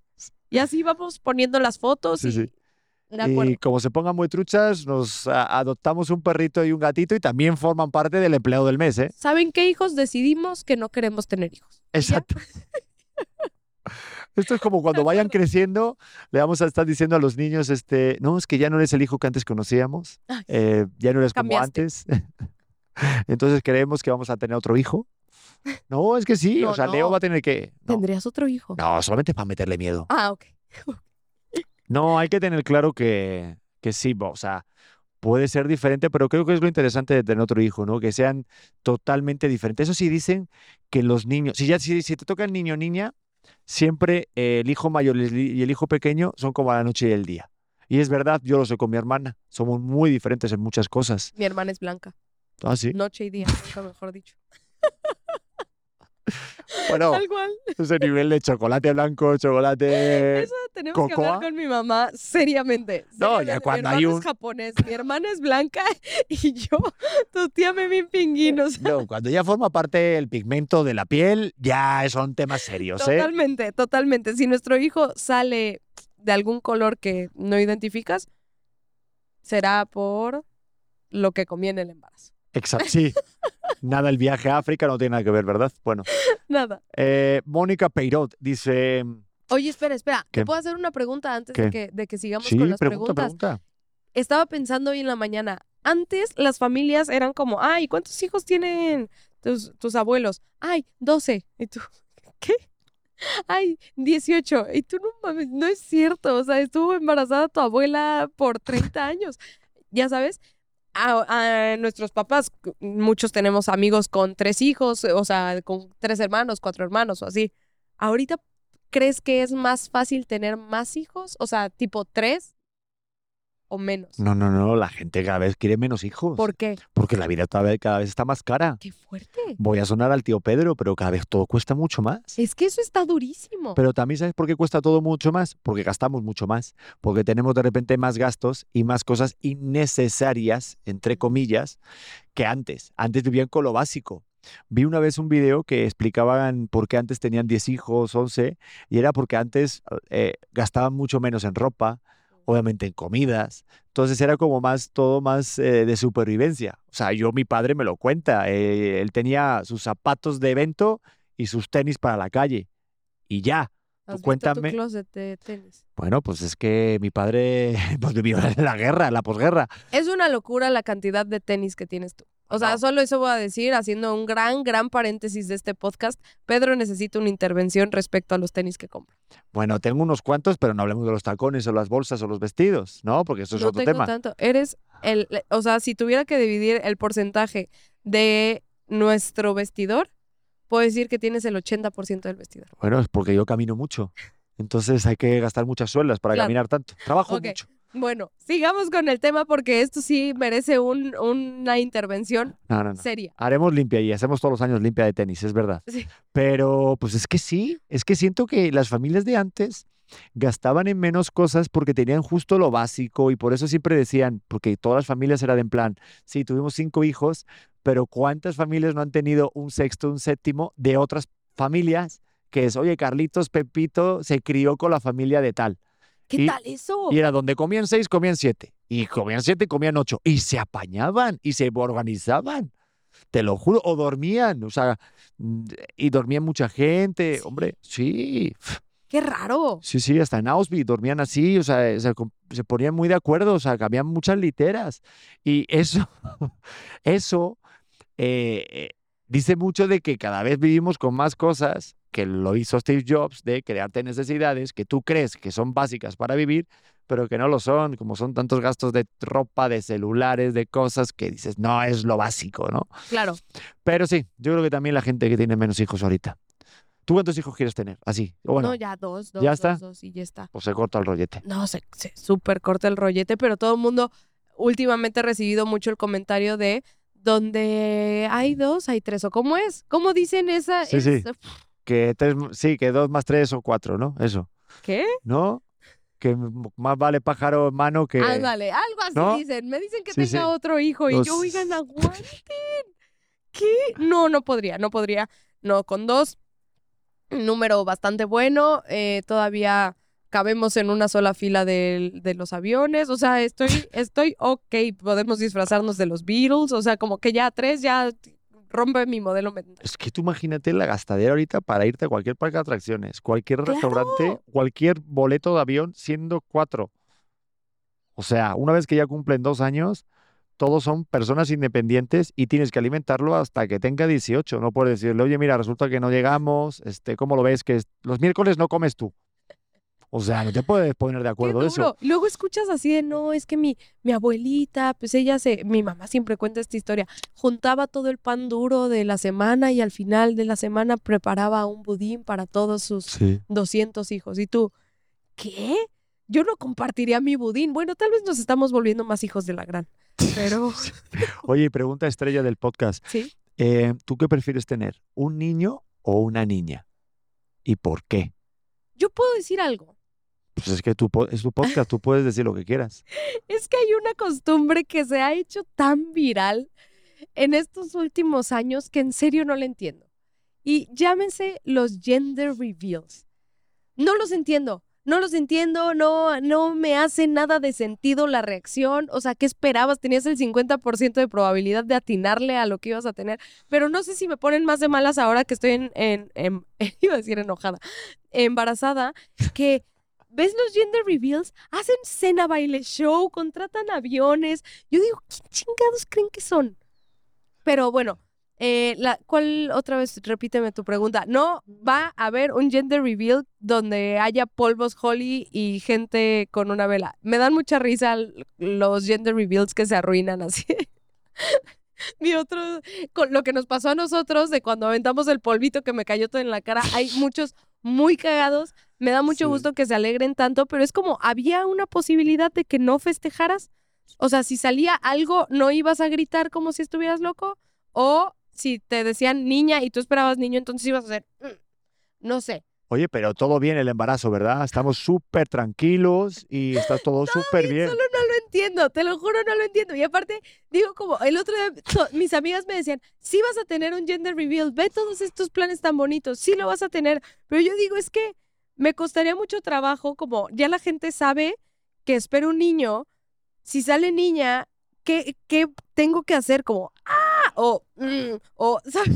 Y así vamos poniendo las fotos Sí, y... sí. Y como se pongan muy truchas, nos adoptamos un perrito y un gatito y también forman parte del empleado del mes, ¿eh? ¿Saben qué hijos decidimos que no queremos tener hijos? Exacto. Esto es como cuando vayan creciendo, le vamos a estar diciendo a los niños, este, no, es que ya no eres el hijo que antes conocíamos, eh, ya no eres como Cambiaste. antes. Entonces creemos que vamos a tener otro hijo. No, es que sí, No, o sea, Leo va a tener que... No, ¿Tendrías otro hijo? no solamente para meterle miedo. Ah, ok. No, hay que tener claro que, que sí, o sea, puede ser diferente, pero creo que es lo interesante de tener otro hijo, ¿no? Que sean totalmente diferentes. Eso sí dicen que los niños, si ya si, si te toca el niño o niña, siempre eh, el hijo mayor y el- hijo pequeño son como la noche y el día. Y es verdad, yo lo sé con mi hermana, somos muy diferentes en muchas cosas. Mi hermana es blanca. Ah, sí. Noche y día, nunca mejor dicho. Bueno, Tal cual. ese nivel de chocolate blanco, chocolate... Eso tenemos que hablar ¿Cocoa? con mi mamá seriamente. No, seriamente. ya cuando mi hay un- es japonés, mi hermana es blanca y yo, tu tía me bien pinguinos. No, cuando ya forma parte el pigmento de la piel, ya son temas serios, ¿eh? Totalmente, totalmente. Si nuestro hijo sale de algún color que no identificas, será por lo que comí en el embarazo. Exacto, sí. Nada, el viaje a África no tiene nada que ver, ¿verdad? Bueno, Nada. eh, Mónica Peirot dice, Oye, espera, espera. ¿Qué? ¿Te puedo hacer una pregunta antes de que, de que sigamos sí, con las pregunta, preguntas? pregunta. Estaba pensando hoy en la mañana. Antes las familias eran como, ay, ¿cuántos hijos tienen tus, tus abuelos? Ay, 12. ¿Y tú? ¿Qué? Ay, 18. Y tú no mames, no es cierto. O sea, estuvo embarazada tu abuela por 30 años. Ya sabes, a, nuestros papás, muchos tenemos amigos con tres hijos, o sea, con tres hermanos, cuatro hermanos o así. Ahorita, ¿crees que es más fácil tener más hijos? O sea, tipo tres o menos. No, no, no, la gente cada vez quiere menos hijos. ¿Por qué? Porque la vida cada vez, cada vez está más cara. Qué fuerte. Voy a sonar al tío Pedro, pero cada vez todo cuesta mucho más. Es que eso está durísimo. Pero también sabes por qué cuesta todo mucho más, porque gastamos mucho más, porque tenemos de repente más gastos y más cosas innecesarias, entre comillas, que antes. Antes vivían con lo básico. Vi una vez un video que explicaban por qué antes tenían 10 hijos, 11, y era porque antes eh, gastaban mucho menos en ropa, obviamente en comidas. Entonces era como más, todo más eh, de supervivencia. O sea, yo, mi padre me lo cuenta, eh, él tenía sus zapatos de evento y sus tenis para la calle. Y ya. ¿Has visto cuéntame. tu closet de tenis? Bueno, pues es que mi padre pues, vivió la guerra, en la posguerra. Es una locura la cantidad de tenis que tienes tú. O sea, solo eso voy a decir, haciendo un gran, gran paréntesis de este podcast. Pedro necesita una intervención respecto a los tenis que compra. Bueno, tengo unos cuantos, pero no hablemos de los tacones o las bolsas o los vestidos, ¿no? Porque eso es no otro tengo tema. tanto. Eres el, o sea, si tuviera que dividir el porcentaje de nuestro vestidor, puedo decir que tienes el 80% del vestidor. Bueno, es porque yo camino mucho. Entonces hay que gastar muchas suelas para Claro. caminar tanto. Trabajo mucho. Bueno, sigamos con el tema porque esto sí merece un- una intervención No, no, no. seria. Haremos limpia y hacemos todos los años limpia de tenis, es verdad. Sí. Pero pues es que sí, es que siento que las familias de antes gastaban en menos cosas porque tenían justo lo básico y por eso siempre decían, porque todas las familias eran en plan, sí, tuvimos cinco hijos, pero ¿cuántas familias no han tenido un sexto, un séptimo de otras familias? Que es, oye, Carlitos, Pepito se crió con la familia de tal. ¿Qué Y- tal eso? Y era donde comían seis, comían siete. Y comían siete, comían ocho. Y se apañaban y se organizaban. Te lo juro. O dormían. O sea, mm, y dormía mucha gente. Sí. Hombre, sí. Qué raro. Sí, sí, hasta en Auschwitz dormían así. O sea, se, com- se ponían muy de acuerdo. O sea, cambian muchas literas. Y eso, eso eh, eh, dice mucho de que cada vez vivimos con más cosas que lo hizo Steve Jobs de crearte necesidades que tú crees que son básicas para vivir, pero que no lo son, como son tantos gastos de ropa, de celulares, de cosas que dices, no es lo básico, ¿no? Claro. Pero sí, yo creo que también la gente que tiene menos hijos ahorita. ¿Tú cuántos hijos quieres tener? Así. Bueno, no, ya dos, dos, ¿ya dos, está? dos, y ya está. pues se corta el rollete. No, se, se súper corta el rollete, pero todo el mundo últimamente ha recibido mucho el comentario de donde hay dos, hay tres. ¿O cómo es? ¿Cómo dicen esa? Sí, sí. Que tres, sí, que dos más tres o cuatro, ¿no? Eso. ¿Qué? ¿No? Que más vale pájaro en mano que... Ándale, algo así ¿no? dicen. Me dicen que Sí, tenga sí. otro hijo y yo, oigan, aguanten. ¿Qué? No, no podría, no podría. No, con dos, número bastante bueno. eh, todavía cabemos en una sola fila del- de, los aviones. O sea, estoy, estoy ok. Podemos disfrazarnos de los Beatles. O sea, como que ya tres ya rompe mi modelo mental. Es que tú imagínate la gastadera ahorita para irte a cualquier parque de atracciones, cualquier restaurante, cualquier boleto de avión, siendo cuatro. O sea, una vez que ya cumplen dos años, todos son personas independientes y tienes que alimentarlo hasta que tenga 18. No puedes decirle, oye, mira, resulta que no llegamos, este, ¿cómo lo ves? Que los miércoles no comes tú. O sea, no te puedes poner de acuerdo de eso. Luego escuchas así de, no, es que mi, mi abuelita, pues ella se, mi mamá siempre cuenta esta historia, juntaba todo el pan duro de la semana y al final de la semana preparaba un budín para todos sus Sí. 200 hijos. Y tú, ¿qué? Yo no compartiría mi budín. Bueno, tal vez nos estamos volviendo más hijos de la gran. Pero, Oye, pregunta estrella del podcast. sí. Eh, ¿Tú qué prefieres tener? ¿Un niño o una niña? ¿Y por qué? Yo puedo decir algo. Pues es que tu es tu podcast, tú puedes decir lo que quieras. Es que hay una costumbre que se ha hecho tan viral en estos últimos años que en serio no la entiendo. Y llámense los gender reveals. No los entiendo. No los entiendo, no, no me hace nada de sentido la reacción. O sea, ¿qué esperabas? Tenías el 50% de probabilidad de atinarle a lo que ibas a tener. Pero no sé si me ponen más de malas ahora que estoy en, en- iba a decir enojada, embarazada, que ves los gender reveals, hacen cena, baile, show, contratan aviones. Yo digo, ¿qué chingados creen que son? Pero bueno, eh, ¿cuál otra vez? Repíteme tu pregunta. No va a haber un gender reveal donde haya polvos Holly y gente con una vela. Me dan mucha risa los gender reveals que se arruinan así. Mi otro, lo que nos pasó a nosotros de cuando aventamos el polvito que me cayó todo en la cara, hay muchos muy cagados. Me da mucho Sí. gusto que se alegren tanto, pero es como, ¿había una posibilidad de que no festejaras? O sea, si salía algo, ¿no ibas a gritar como si estuvieras loco? O si te decían niña y tú esperabas niño, entonces ibas a hacer, "Mm", no sé. Oye, pero todo bien el embarazo, ¿verdad? Estamos súper tranquilos y está todo súper bien. Solo no lo entiendo, te lo juro, no lo entiendo. Y aparte, digo como, el otro día mis amigas me decían, sí vas a tener un gender reveal, ve todos estos planes tan bonitos, sí lo vas a tener. Pero yo digo, es que me costaría mucho trabajo, como ya la gente sabe que espero un niño, si sale niña, ¿qué, qué tengo que hacer? Como, ah, o, mm, o, ¿sabes?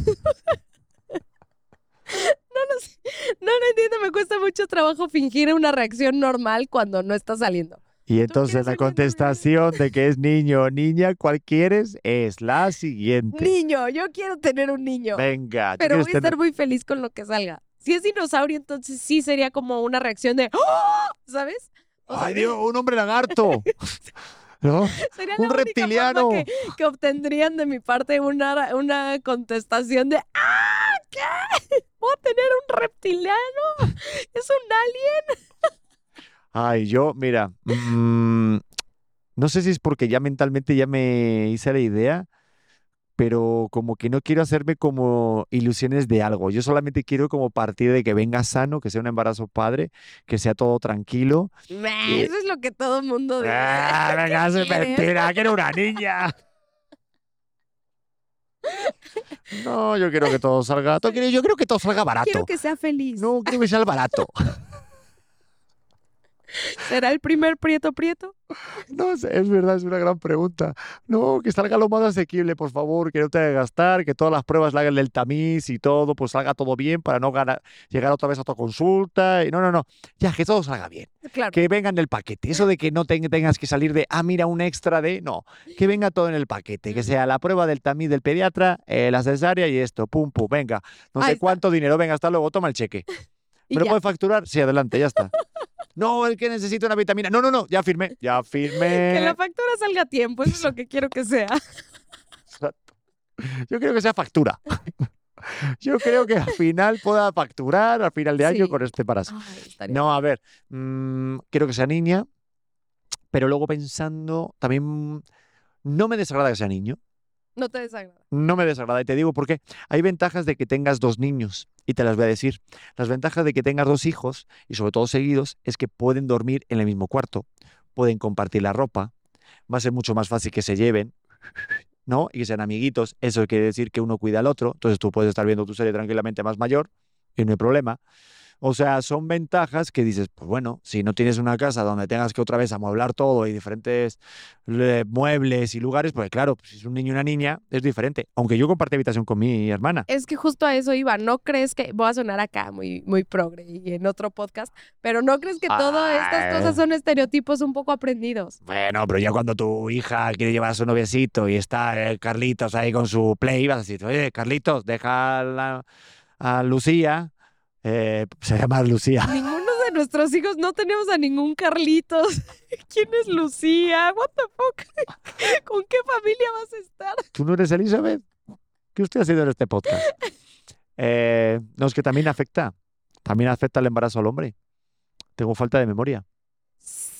No lo sé, no lo entiendo, me cuesta mucho trabajo fingir una reacción normal cuando no está saliendo. Y entonces la contestación de que es niño o niña, ¿cuál quieres? Es la siguiente. Niño, yo quiero tener un niño, Venga, ¿tú pero voy a estar muy feliz con lo que salga. Si es dinosaurio, entonces sí sería como una reacción de, ¡Oh! ¿sabes? O sea, ¡Ay, Dios! ¡Un hombre lagarto! ¿No? Sería un la única reptiliano. forma que, que obtendrían de mi parte una, una contestación de ¡Ah! ¿Qué? ¿Voy a tener un reptiliano? ¿Es un alien? Ay, yo, mira, mm, no sé si es porque ya mentalmente ya me hice la idea, pero como que no quiero hacerme como ilusiones de algo. Yo solamente quiero como partir de que venga sano, que sea un embarazo padre, que sea todo tranquilo. Meh, Y- Eso es lo que todo mundo dice. ¡Ah, venga, ¿Qué es mentira! ¡Que era una niña! No, yo quiero que todo salga. Yo creo que todo salga barato. Quiero que sea feliz. No, quiero que sea el barato. ¿Será el primer prieto prieto? No sé, es verdad, es una gran pregunta. No, que salga lo más asequible, por favor, que no te haga gastar, que todas las pruebas la hagan del tamiz y todo, pues salga todo bien para no gana- llegar otra vez a tu consulta. Y no, no, no, ya, que todo salga bien. Claro. Que venga en el paquete. Eso de que no te- tengas que salir de, ah, mira, un extra de, no, que venga todo en el paquete. Que sea la prueba del tamiz del pediatra, eh, la cesárea y esto, pum, pum, venga. No Ahí sé está. cuánto dinero, venga, hasta luego, toma el cheque. ¿Me lo puedes facturar? Sí, adelante, ya está. No, el que necesita una vitamina. No, no, no, ya firmé, ya firmé. Que la factura salga a tiempo, eso es lo que quiero que sea. Exacto. Yo creo que sea factura. Yo creo que al final pueda facturar al final de año Sí. con este estaría- No, a ver, mm, quiero que sea niña, pero luego pensando, también no me desagrada que sea niño. No te desagrada. No me desagrada y te digo por qué. Hay ventajas de que tengas dos niños y te las voy a decir. Las ventajas de que tengas dos hijos y sobre todo seguidos es que pueden dormir en el mismo cuarto, pueden compartir la ropa, va a ser mucho más fácil que se lleven, ¿no? Y que sean amiguitos. Eso quiere decir que uno cuida al otro. Entonces tú puedes estar viendo tu serie tranquilamente más mayor y no hay problema. O sea, son ventajas que dices, pues bueno, si no tienes una casa donde tengas que otra vez amueblar todo y diferentes eh, muebles y lugares, pues claro, pues, si es un niño y una niña, es diferente. Aunque yo compartí habitación con mi hermana. Es que justo a eso iba. ¿No crees que, voy a sonar acá muy, muy progre y en otro podcast, pero no crees que todas estas cosas son estereotipos un poco aprendidos? Bueno, pero ya cuando tu hija quiere llevar a su noviecito y está eh, Carlitos ahí con su play, vas a decir, oye, Carlitos, deja a, la- a Lucía. Eh, se llama Lucía. Ninguno de nuestros hijos no tenemos a ningún Carlitos. ¿Quién es Lucía? What the fuck? ¿Con qué familia vas a estar? ¿Tú no eres Elizabeth? ¿Qué estoy haciendo en este podcast? Eh, no, es que también afecta. También afecta el embarazo al hombre. Tengo falta de memoria.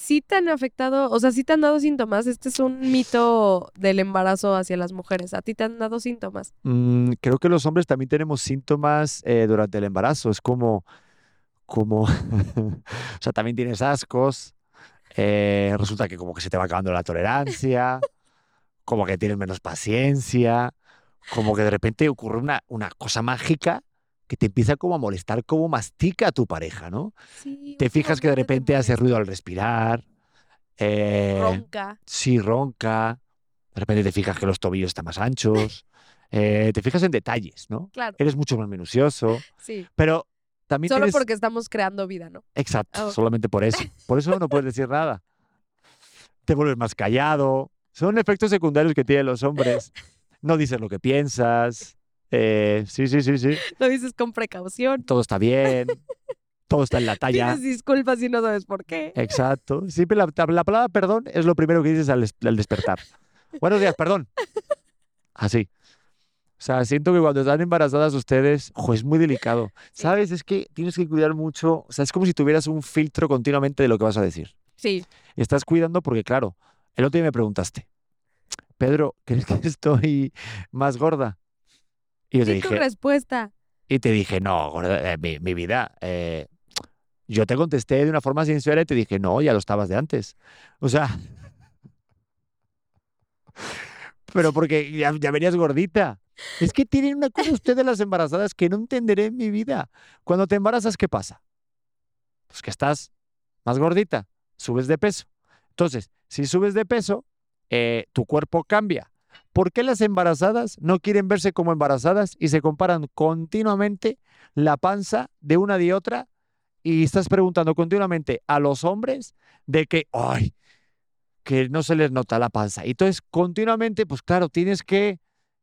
Sí te han afectado, o sea, sí te han dado síntomas. Este es un mito del embarazo hacia las mujeres. A ti te han dado síntomas. Mm, creo que los hombres también tenemos síntomas eh, durante el embarazo. Es como, como, o sea, también tienes ascos. eh, resulta que como que se te va acabando la tolerancia, como que tienes menos paciencia, como que de repente ocurre una, una cosa mágica que te empieza como a molestar cómo mastica a tu pareja, ¿no? Sí, Te fijas que de repente hace ruido al respirar. eh, Ronca. Sí, ronca. De repente te fijas que los tobillos están más anchos. eh, te fijas en detalles, ¿no? Claro, Eres mucho más minucioso. sí. Pero también Solo tienes... porque estamos creando vida, ¿no? Exacto, Ah, solamente por eso. Por eso no puedes decir nada. Te vuelves más callado. Son efectos secundarios que tienen los hombres. No dices lo que piensas. Eh, sí, sí, sí, sí. Lo dices con precaución. Todo está bien. Todo está en la talla. Pides disculpas y no sabes por qué. Exacto. Siempre la, la palabra perdón es lo primero que dices al, al despertar. Buenos días, perdón. Así. O sea, siento que cuando están embarazadas ustedes, ojo, es muy delicado. ¿Sabes? Es que tienes que cuidar mucho. O sea, es como si tuvieras un filtro continuamente de lo que vas a decir. Sí, Estás cuidando porque, claro, el otro día me preguntaste, Pedro, ¿crees que estoy más gorda? Y yo te tu dije, respuesta. y te dije, no, eh, mi, mi vida. eh, yo te contesté de una forma sincera y te dije, no, ya lo estabas de antes. O sea, Pero porque ya, ya venías gordita. Es que tienen una cosa ustedes las embarazadas que no entenderé en mi vida. Cuando te embarazas, ¿qué pasa? Pues que estás más gordita, subes de peso. Entonces, si subes de peso, eh, tu cuerpo cambia. ¿Por qué las embarazadas no quieren verse como embarazadas y se comparan continuamente la panza de una y otra? Y estás preguntando continuamente a los hombres de que, ay, que no se les nota la panza. Y entonces, continuamente, pues claro, tienes que,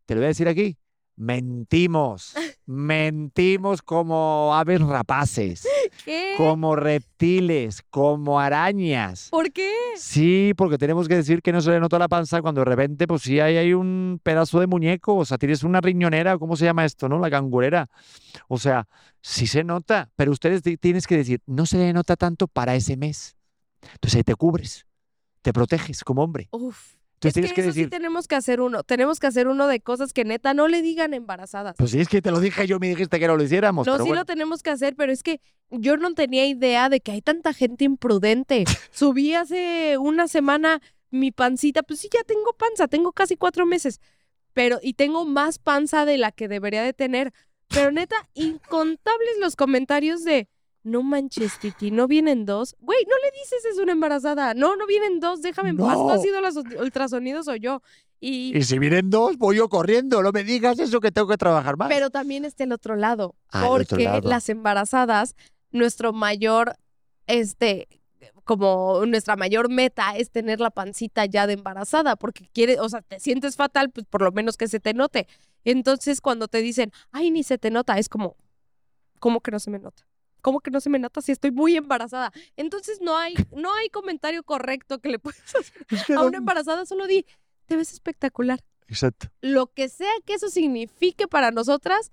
te lo voy a decir aquí, mentimos. mentimos como aves rapaces, ¿Qué? como reptiles, como arañas. ¿Por qué? Sí, porque tenemos que decir que no se le nota la panza cuando de repente, pues sí, hay, hay un pedazo de muñeco, o sea, tienes una riñonera, ¿cómo se llama esto, no? La cangurera. O sea, sí se nota, pero ustedes ti- tienes que decir, no se le nota tanto para ese mes. Entonces ahí te cubres, te proteges como hombre. Uf. Entonces es tienes que, que eso sí tenemos que hacer uno. Tenemos que hacer uno de cosas que neta no le digan embarazadas. pues sí, es que te lo dije yo, me dijiste que no lo hiciéramos. No, pero sí bueno. lo tenemos que hacer, pero es que yo no tenía idea de que hay tanta gente imprudente. Subí hace una semana mi pancita, pues sí, ya tengo panza, tengo casi cuatro meses, pero y tengo más panza de la que debería de tener. Pero neta, incontables los comentarios de, no manches, Titi, ¿no vienen dos? Güey, no le dices es una embarazada. No, no vienen dos, déjame en paz. ¿Tú No. has ido a los ultrasonidos o yo? Y, Y si vienen dos, voy yo corriendo. No me digas eso que tengo que trabajar más. Pero también está el otro lado, Ah, otro porque lado. las embarazadas, nuestro mayor, este, como nuestra mayor meta es tener la pancita ya de embarazada, porque quiere, o sea, te sientes fatal, pues por lo menos que se te note. Entonces, cuando te dicen, ay, ni se te nota, es como, ¿cómo que no se me nota? ¿Cómo que no se me nota si estoy muy embarazada? Entonces no hay, no hay comentario correcto que le puedas hacer Es que a una embarazada, solo di, te ves espectacular Exacto. lo que sea que eso signifique para nosotras,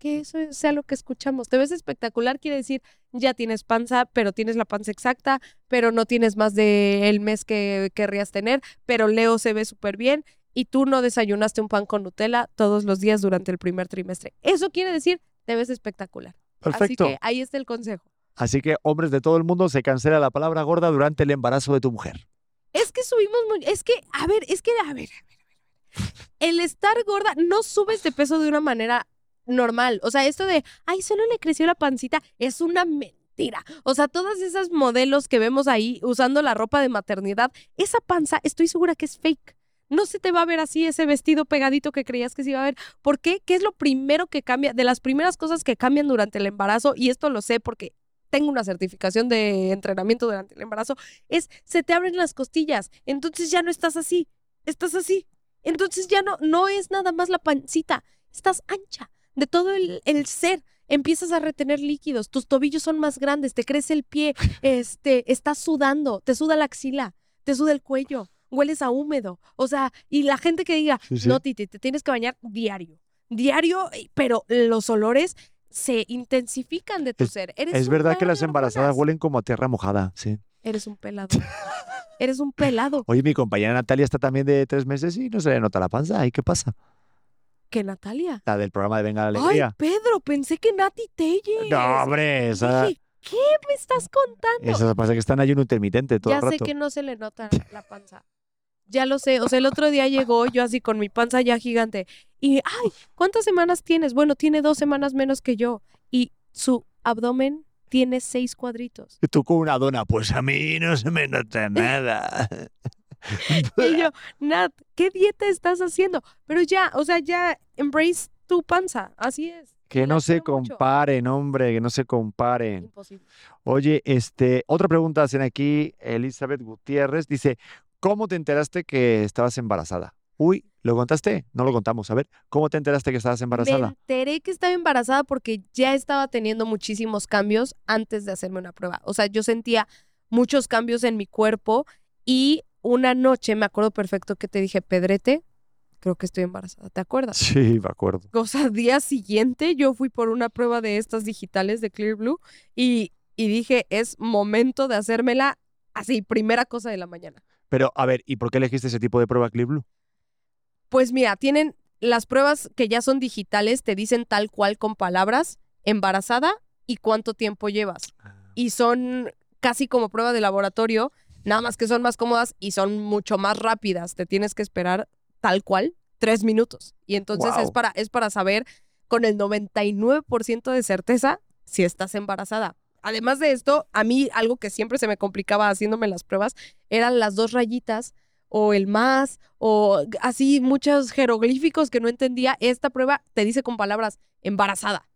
que eso sea lo que escuchamos. Te ves espectacular, quiere decir, ya tienes panza, pero tienes la panza exacta, pero no tienes más del mes que querrías tener, pero Leo se ve súper bien y tú no desayunaste un pan con Nutella todos los días durante el primer trimestre. Eso quiere decir, te ves espectacular. Perfecto. Así que ahí está el consejo. Así que, hombres de todo el mundo, se cancela la palabra gorda durante el embarazo de tu mujer. Es que subimos muy, es que, a ver, es que, a ver, a ver, a ver. El estar gorda, no subes de peso de una manera normal. O sea, esto de, ay, solo le creció la pancita, es una mentira. O sea, todas esas modelos que vemos ahí usando la ropa de maternidad, esa panza, estoy segura que es fake. No se te va a ver así ese vestido pegadito que creías que se iba a ver. ¿Por qué? ¿Qué es lo primero que cambia? De las primeras cosas que cambian durante el embarazo, y esto lo sé porque tengo una certificación de entrenamiento durante el embarazo, es se te abren las costillas. Entonces ya no estás así, estás así. Entonces ya no, no es nada más la pancita, estás ancha de todo el, el ser. Empiezas a retener líquidos, tus tobillos son más grandes, te crece el pie, este, estás sudando, te suda la axila, te suda el cuello, hueles a húmedo. O sea, y la gente que diga, Sí, sí. no, Titi, te tienes que bañar diario. Diario, pero los olores se intensifican de tu Es- ser. Eres Es verdad que las embarazadas hormonas. huelen como a tierra mojada, sí. Eres un pelado. Eres un pelado. Oye, mi compañera Natalia está también de tres meses y no se le nota la panza. ¿Y qué pasa? ¿Qué, Natalia? La del programa de Venga la Ay, Alegría. Pedro, pensé que Nati Telles. no, hombre, esa, Dije, ¿qué me estás contando? esa pasa que está en ayuno intermitente todo ya el rato. sé que no se le nota la panza. Ya lo sé. O sea, el otro día llegó yo así con mi panza ya gigante. Y, ay, ¿cuántas semanas tienes? Bueno, tiene dos semanas menos que yo. Y su abdomen tiene seis cuadritos. Y tú con una dona, pues a mí no se me nota nada. Y yo, Nat, ¿qué dieta estás haciendo? Pero ya, o sea, ya embrace tu panza. Así es. que no se mucho. comparen, hombre, que no se comparen. Imposible. Oye, este, otra pregunta hacen aquí, Elizabeth Gutiérrez dice, ¿cómo te enteraste que estabas embarazada? Uy, ¿lo contaste? No lo contamos. A ver, ¿cómo te enteraste que estabas Me embarazada? enteré que estaba embarazada porque ya estaba teniendo muchísimos cambios antes de hacerme una prueba. O sea, yo sentía muchos cambios en mi cuerpo y una noche me acuerdo perfecto que te dije, Pedrete, creo que estoy embarazada. ¿Te acuerdas? Sí, me acuerdo. O sea, día siguiente yo fui por una prueba de estas digitales de Clear Blue y, y dije, es momento de hacérmela así, primera cosa de la mañana. Pero, a ver, ¿y por qué elegiste ese tipo de prueba Clear Blue? Pues mira, tienen las pruebas que ya son digitales, te dicen tal cual con palabras, embarazada y cuánto tiempo llevas. Y son casi como prueba de laboratorio, nada más que son más cómodas y son mucho más rápidas. Te tienes que esperar tal cual tres minutos. Y entonces es, para, es para saber con el 99% de certeza si estás embarazada. Además de esto, a mí algo que siempre se me complicaba haciéndome las pruebas eran las dos rayitas o el más o así muchos jeroglíficos que no entendía. Esta prueba te dice con palabras embarazada.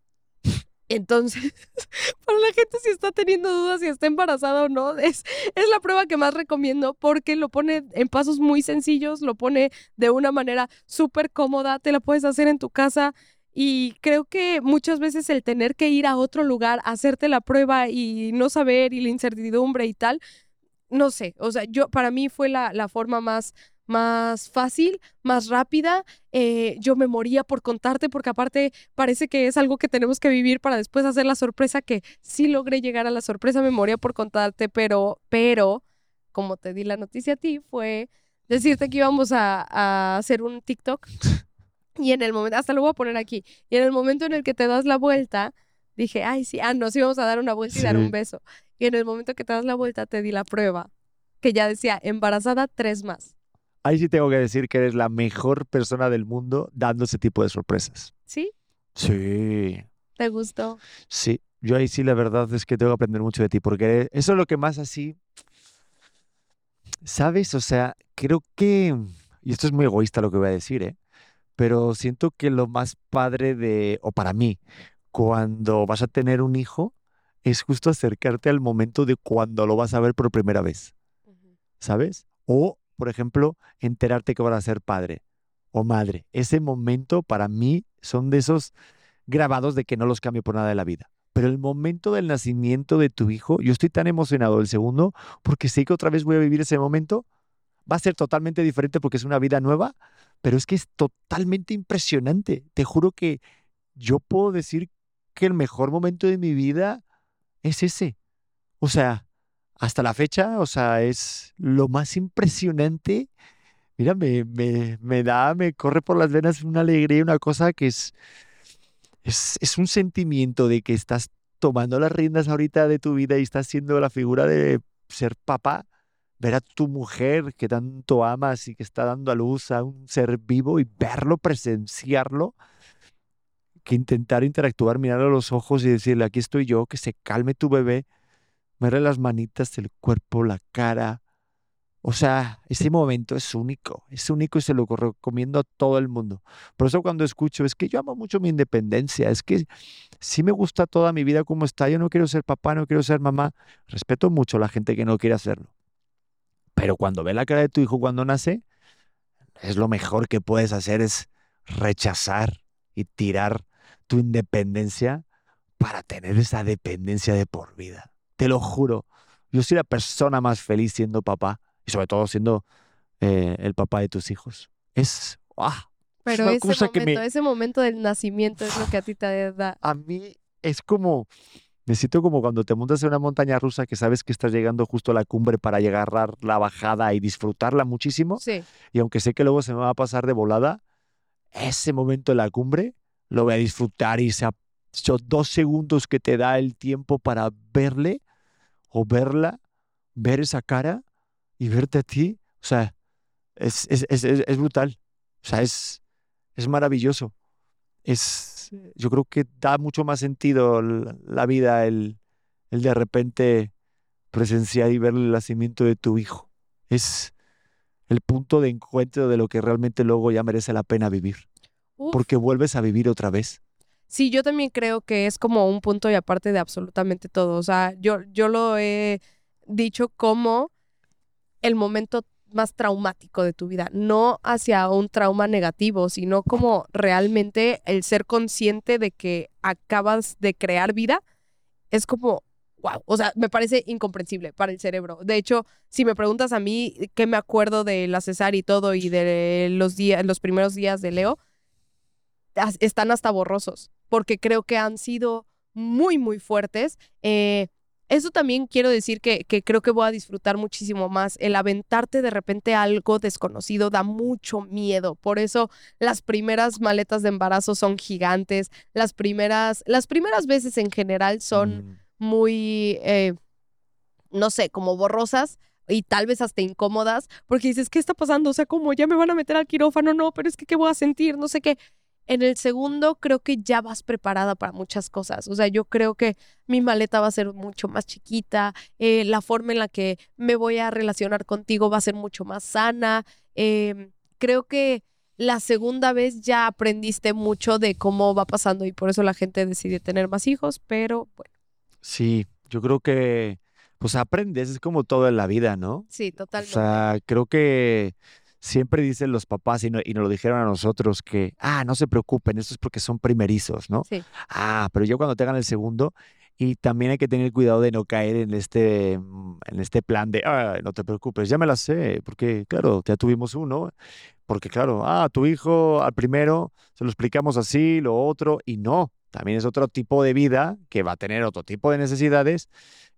Entonces, para la gente si está teniendo dudas si está embarazada o no, es, es la prueba que más recomiendo porque lo pone en pasos muy sencillos, lo pone de una manera súper cómoda, te la puedes hacer en tu casa y creo que muchas veces el tener que ir a otro lugar, hacerte la prueba y no saber y la incertidumbre y tal, no sé, o sea, yo para mí fue la, la forma más, más fácil, más rápida. eh, yo me moría por contarte porque aparte parece que es algo que tenemos que vivir para después hacer la sorpresa que sí logré llegar a la sorpresa, me moría por contarte, pero, pero, como te di la noticia a ti, fue decirte que íbamos a, a hacer un TikTok y en el momento, hasta lo voy a poner aquí, y en el momento en el que te das la vuelta, dije, ay, sí, ah, nos íbamos a dar una vuelta y dar Sí. un beso. Y en el momento que te das la vuelta, te di la prueba, que ya decía, embarazada, tres más. Ahí sí tengo que decir que eres la mejor persona del mundo dando ese tipo de sorpresas. ¿Sí? Sí, ¿Te gustó? sí. Yo ahí sí la verdad es que tengo que aprender mucho de ti, porque eso es lo que más así, ¿sabes? O sea, creo que, y esto es muy egoísta lo que voy a decir, ¿eh? Pero siento que lo más padre de, o para mí, cuando vas a tener un hijo, es justo acercarte al momento de cuando lo vas a ver por primera vez. ¿sabes? O, por ejemplo, enterarte que vas a ser padre o madre. Ese momento para mí son de esos grabados de que no los cambio por nada de la vida. Pero el momento del nacimiento de tu hijo, yo estoy tan emocionado del segundo porque sé que otra vez voy a vivir ese momento. Va a ser totalmente diferente porque es una vida nueva, pero es que es totalmente impresionante. Te juro que yo puedo decir que el mejor momento de mi vida es ese. O sea, hasta la fecha, o sea, es lo más impresionante. Mira, me, me, me da, me corre por las venas una alegría, una cosa que es, es, es un sentimiento de que estás tomando las riendas ahorita de tu vida y estás siendo la figura de ser papá, ver a tu mujer que tanto amas y que está dando a luz a un ser vivo y verlo, presenciarlo, que intentar interactuar, mirarle a los ojos y decirle, aquí estoy yo, que se calme tu bebé, verle las manitas, el cuerpo, la cara. O sea, ese momento es único, es único y se lo recomiendo a todo el mundo. Por eso cuando escucho, es que yo amo mucho mi independencia, es que sí me gusta toda mi vida como está, yo no quiero ser papá, no quiero ser mamá. Respeto mucho a la gente que no quiere hacerlo. Pero cuando ve la cara de tu hijo cuando nace, es lo mejor que puedes hacer es rechazar y tirar tu independencia para tener esa dependencia de por vida. Te lo juro, yo soy la persona más feliz siendo papá y sobre todo siendo eh, el papá de tus hijos. Es, ¡ah! es Pero una ese cosa momento, que me, ese momento del nacimiento es lo que a ti te da. a mí es como, me siento como cuando te montas en una montaña rusa que sabes que estás llegando justo a la cumbre para llegar a la bajada y disfrutarla muchísimo. Sí. Y aunque sé que luego se me va a pasar de volada, ese momento en la cumbre lo voy a disfrutar y esos dos segundos que te da el tiempo para verle o verla, ver esa cara y verte a ti, o sea, es, es, es, es- es brutal. O sea, es, es maravilloso. Es, yo creo que da mucho más sentido la vida el, el de repente presenciar y ver el nacimiento de tu hijo. Es el punto de encuentro de lo que realmente luego ya merece la pena vivir, Uf. porque vuelves a vivir otra vez. Sí, yo también creo que es como un punto y aparte de absolutamente todo. O sea, yo, yo lo he dicho como el momento más traumático de tu vida, no hacia un trauma negativo, sino como realmente el ser consciente de que acabas de crear vida es como, wow, o sea, me parece incomprensible para el cerebro. De hecho, si me preguntas a mí qué me acuerdo de la cesárea y todo y de los días, los primeros días de Leo, están hasta borrosos, porque creo que han sido muy, muy fuertes. Eh, eso también quiero decir que, que creo que voy a disfrutar muchísimo más. El aventarte de repente a algo desconocido da mucho miedo. Por eso las primeras maletas de embarazo son gigantes. Las primeras, las primeras veces en general son Mm, muy, eh, no sé, como borrosas. y tal vez hasta incómodas, porque dices, ¿qué está pasando? O sea, ¿cómo? ¿Ya me van a meter al quirófano? No, pero es que, ¿qué voy a sentir? No sé qué. En el segundo creo que ya vas preparada para muchas cosas. O sea, yo creo que mi maleta va a ser mucho más chiquita, eh, la forma en la que me voy a relacionar contigo va a ser mucho más sana. Em, creo que la segunda vez ya aprendiste mucho de cómo va pasando y por eso la gente decide tener más hijos, pero bueno. Sí, yo creo que pues aprendes, es como todo en la vida, ¿no? Sí, O totalmente. sea, creo que siempre dicen los papás y, no- y nos lo dijeron a nosotros que, ah, no se preocupen, esto es porque son primerizos, ¿no? Sí. Ah, pero yo cuando tengan el segundo, y también hay que tener cuidado de no caer en este, mm, en este plan de, ah, no te preocupes, ya me la sé, porque claro, ya tuvimos uno, porque claro, ah, tu hijo al primero se lo explicamos así, lo otro, y no, también es otro tipo de vida que va a tener otro tipo de necesidades,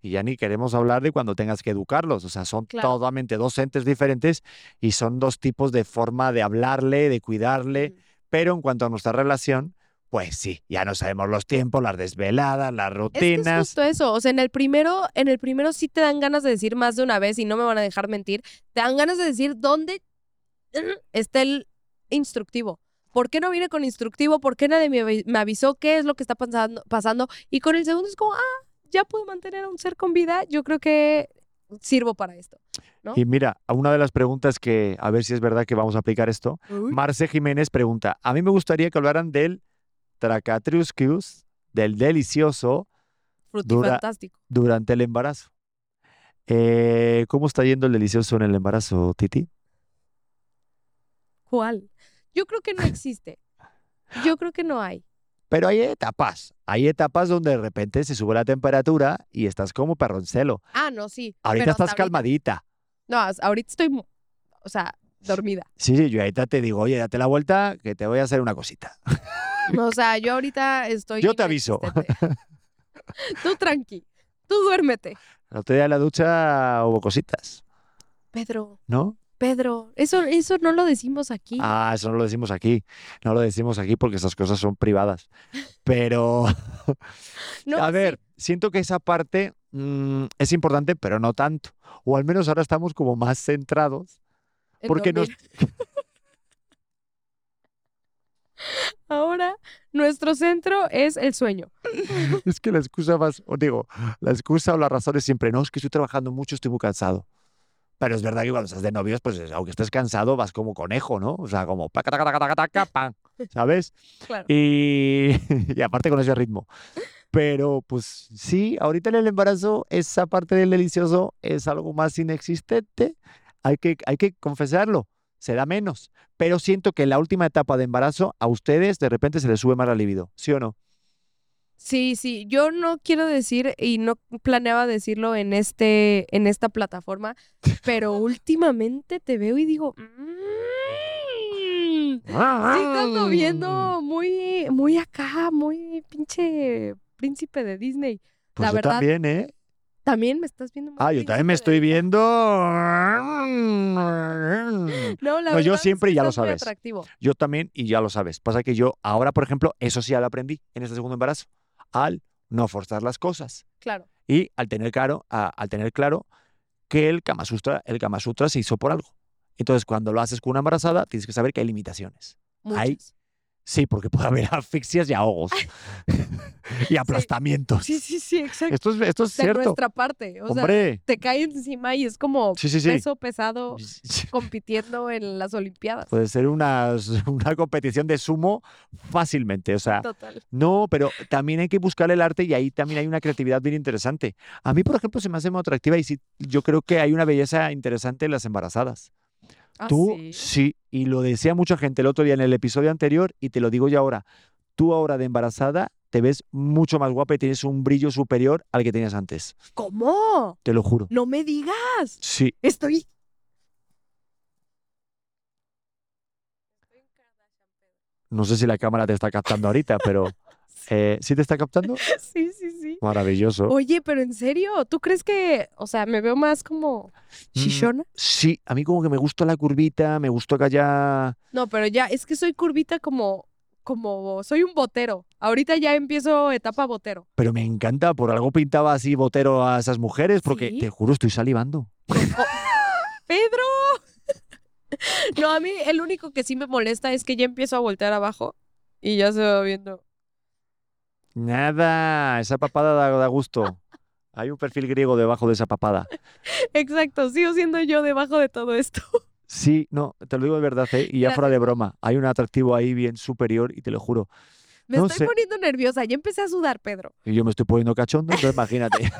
y ya ni queremos hablar de cuando tengas que educarlos, o sea, son Claro. totalmente dos entes diferentes y son dos tipos de forma de hablarle, de cuidarle, pero en cuanto a nuestra relación, pues sí, ya no sabemos los tiempos, las desveladas, las Es que es rutinas. justo eso, o sea, en el primero, en el primero sí te dan ganas de decir más de una vez y no me van a dejar mentir, te dan ganas de decir dónde está el instructivo. ¿Por qué no viene con instructivo? ¿Por qué nadie me avisó qué es lo que está pasando, pasando? Y con el segundo es como, ah, ya puedo mantener a un ser con vida, yo creo que sirvo para esto. ¿no? Y mira, una de las preguntas que, a ver si es verdad que vamos a aplicar esto, Marce Jiménez pregunta, a mí me gustaría que hablaran del tracatruscus, del delicioso, dura- durante el embarazo. Eh, ¿Cómo está yendo el delicioso en el embarazo, Titi? ¿Cuál? Yo creo que no existe. Yo creo que no hay. Pero hay etapas, hay etapas donde de repente se sube la temperatura y estás como perroncelo. Ah, no, sí. Ahorita pero estás ahorita- calmadita. No, ahorita estoy, o sea, dormida. Sí, sí, yo ahorita te digo, oye, date la vuelta que te voy a hacer una cosita. O sea, yo ahorita estoy. Yo te aviso. Tú tranqui. Tú duérmete. El otro día en la ducha hubo cositas, Pedro, ¿no? Pedro, eso, eso no lo decimos aquí. Ah, eso no lo decimos aquí. No lo decimos aquí porque esas cosas son privadas. Pero, No, a sí. ver, siento que esa parte mm, es importante, pero no tanto. O al menos ahora estamos como más centrados. en porque nos-. Ahora, nuestro centro es el sueño. Es que la excusa más, digo, la excusa o la razón es siempre, no, es que estoy trabajando mucho, estoy muy cansado. Pero es verdad que cuando estás de novios, pues aunque estés cansado, vas como conejo, ¿no? O sea, como ¿sabes? Claro. Y, y aparte con ese ritmo. Pero pues sí, ahorita en el embarazo esa parte del delicioso es algo más inexistente. Hay que, hay que confesarlo, se da menos. Pero siento que en la última etapa de embarazo a ustedes de repente se les sube más la libido, ¿sí o no? Sí, sí, yo no quiero decir y no planeaba decirlo en este en esta plataforma, pero últimamente te veo y digo, "Mm, sí te ando viendo muy muy acá, muy pinche príncipe de Disney. Pues La yo verdad, también, ¿eh? También me estás viendo muy Ah, yo también me estoy viendo. No, la No, yo siempre que ya lo estás sabes. atractivo. Yo también, y ya lo sabes. Pasa que yo ahora, por ejemplo, eso sí ya lo aprendí en este segundo embarazo, al no forzar las cosas Claro. y al tener claro, a- al tener claro que el Kama Sutra, el Kama Sutra se hizo por algo. Entonces, cuando lo haces con una embarazada, tienes que saber que hay limitaciones. Hay. Sí, porque puede haber asfixias y ahogos y aplastamientos. Sí, sí, sí, exacto. Esto es, esto es de cierto. nuestra parte. O sea, Hombre. te cae encima y es como Sí, sí, sí. peso pesado compitiendo en las Olimpiadas. Puede ser una, una competición de sumo fácilmente. O sea, Total. no, pero también hay que buscar el arte y ahí también hay una creatividad bien interesante. A mí, por ejemplo, se me hace muy atractiva y sí, yo creo que hay una belleza interesante en las embarazadas. Ah, Tú, sí. sí, y lo decía mucha gente el otro día en el episodio anterior y te lo digo ya ahora. Tú ahora de embarazada te ves mucho más guapa y tienes un brillo superior al que tenías antes. ¿Cómo? Te lo juro. No me digas. Sí, Estoy. no sé si la cámara te está captando ahorita, pero eh, ¿sí te está captando? Sí, sí, sí. Maravilloso. Oye, pero en serio, ¿tú crees que, o sea, me veo más como Mm. chichona? Sí, a mí como que me gusta la curvita, me gustó que haya... No, pero ya, es que soy curvita como, como, soy un botero. Ahorita ya empiezo etapa botero. Pero me encanta, por algo pintaba así botero a esas mujeres, porque ¿Sí? te juro, estoy salivando. Pedro. no, a mí el único que sí me molesta es que ya empiezo a voltear abajo y ya se va viendo. Nada, esa papada da, da gusto. Hay un perfil griego debajo de esa papada. Exacto, sigo siendo yo debajo de todo esto. Sí, no, te lo digo de verdad, ¿eh? y ya fuera de broma. Hay un atractivo ahí bien superior y te lo juro. Me No estoy sé. poniendo nerviosa, ya empecé a sudar, Pedro. Y yo me estoy poniendo cachondo, entonces imagínate.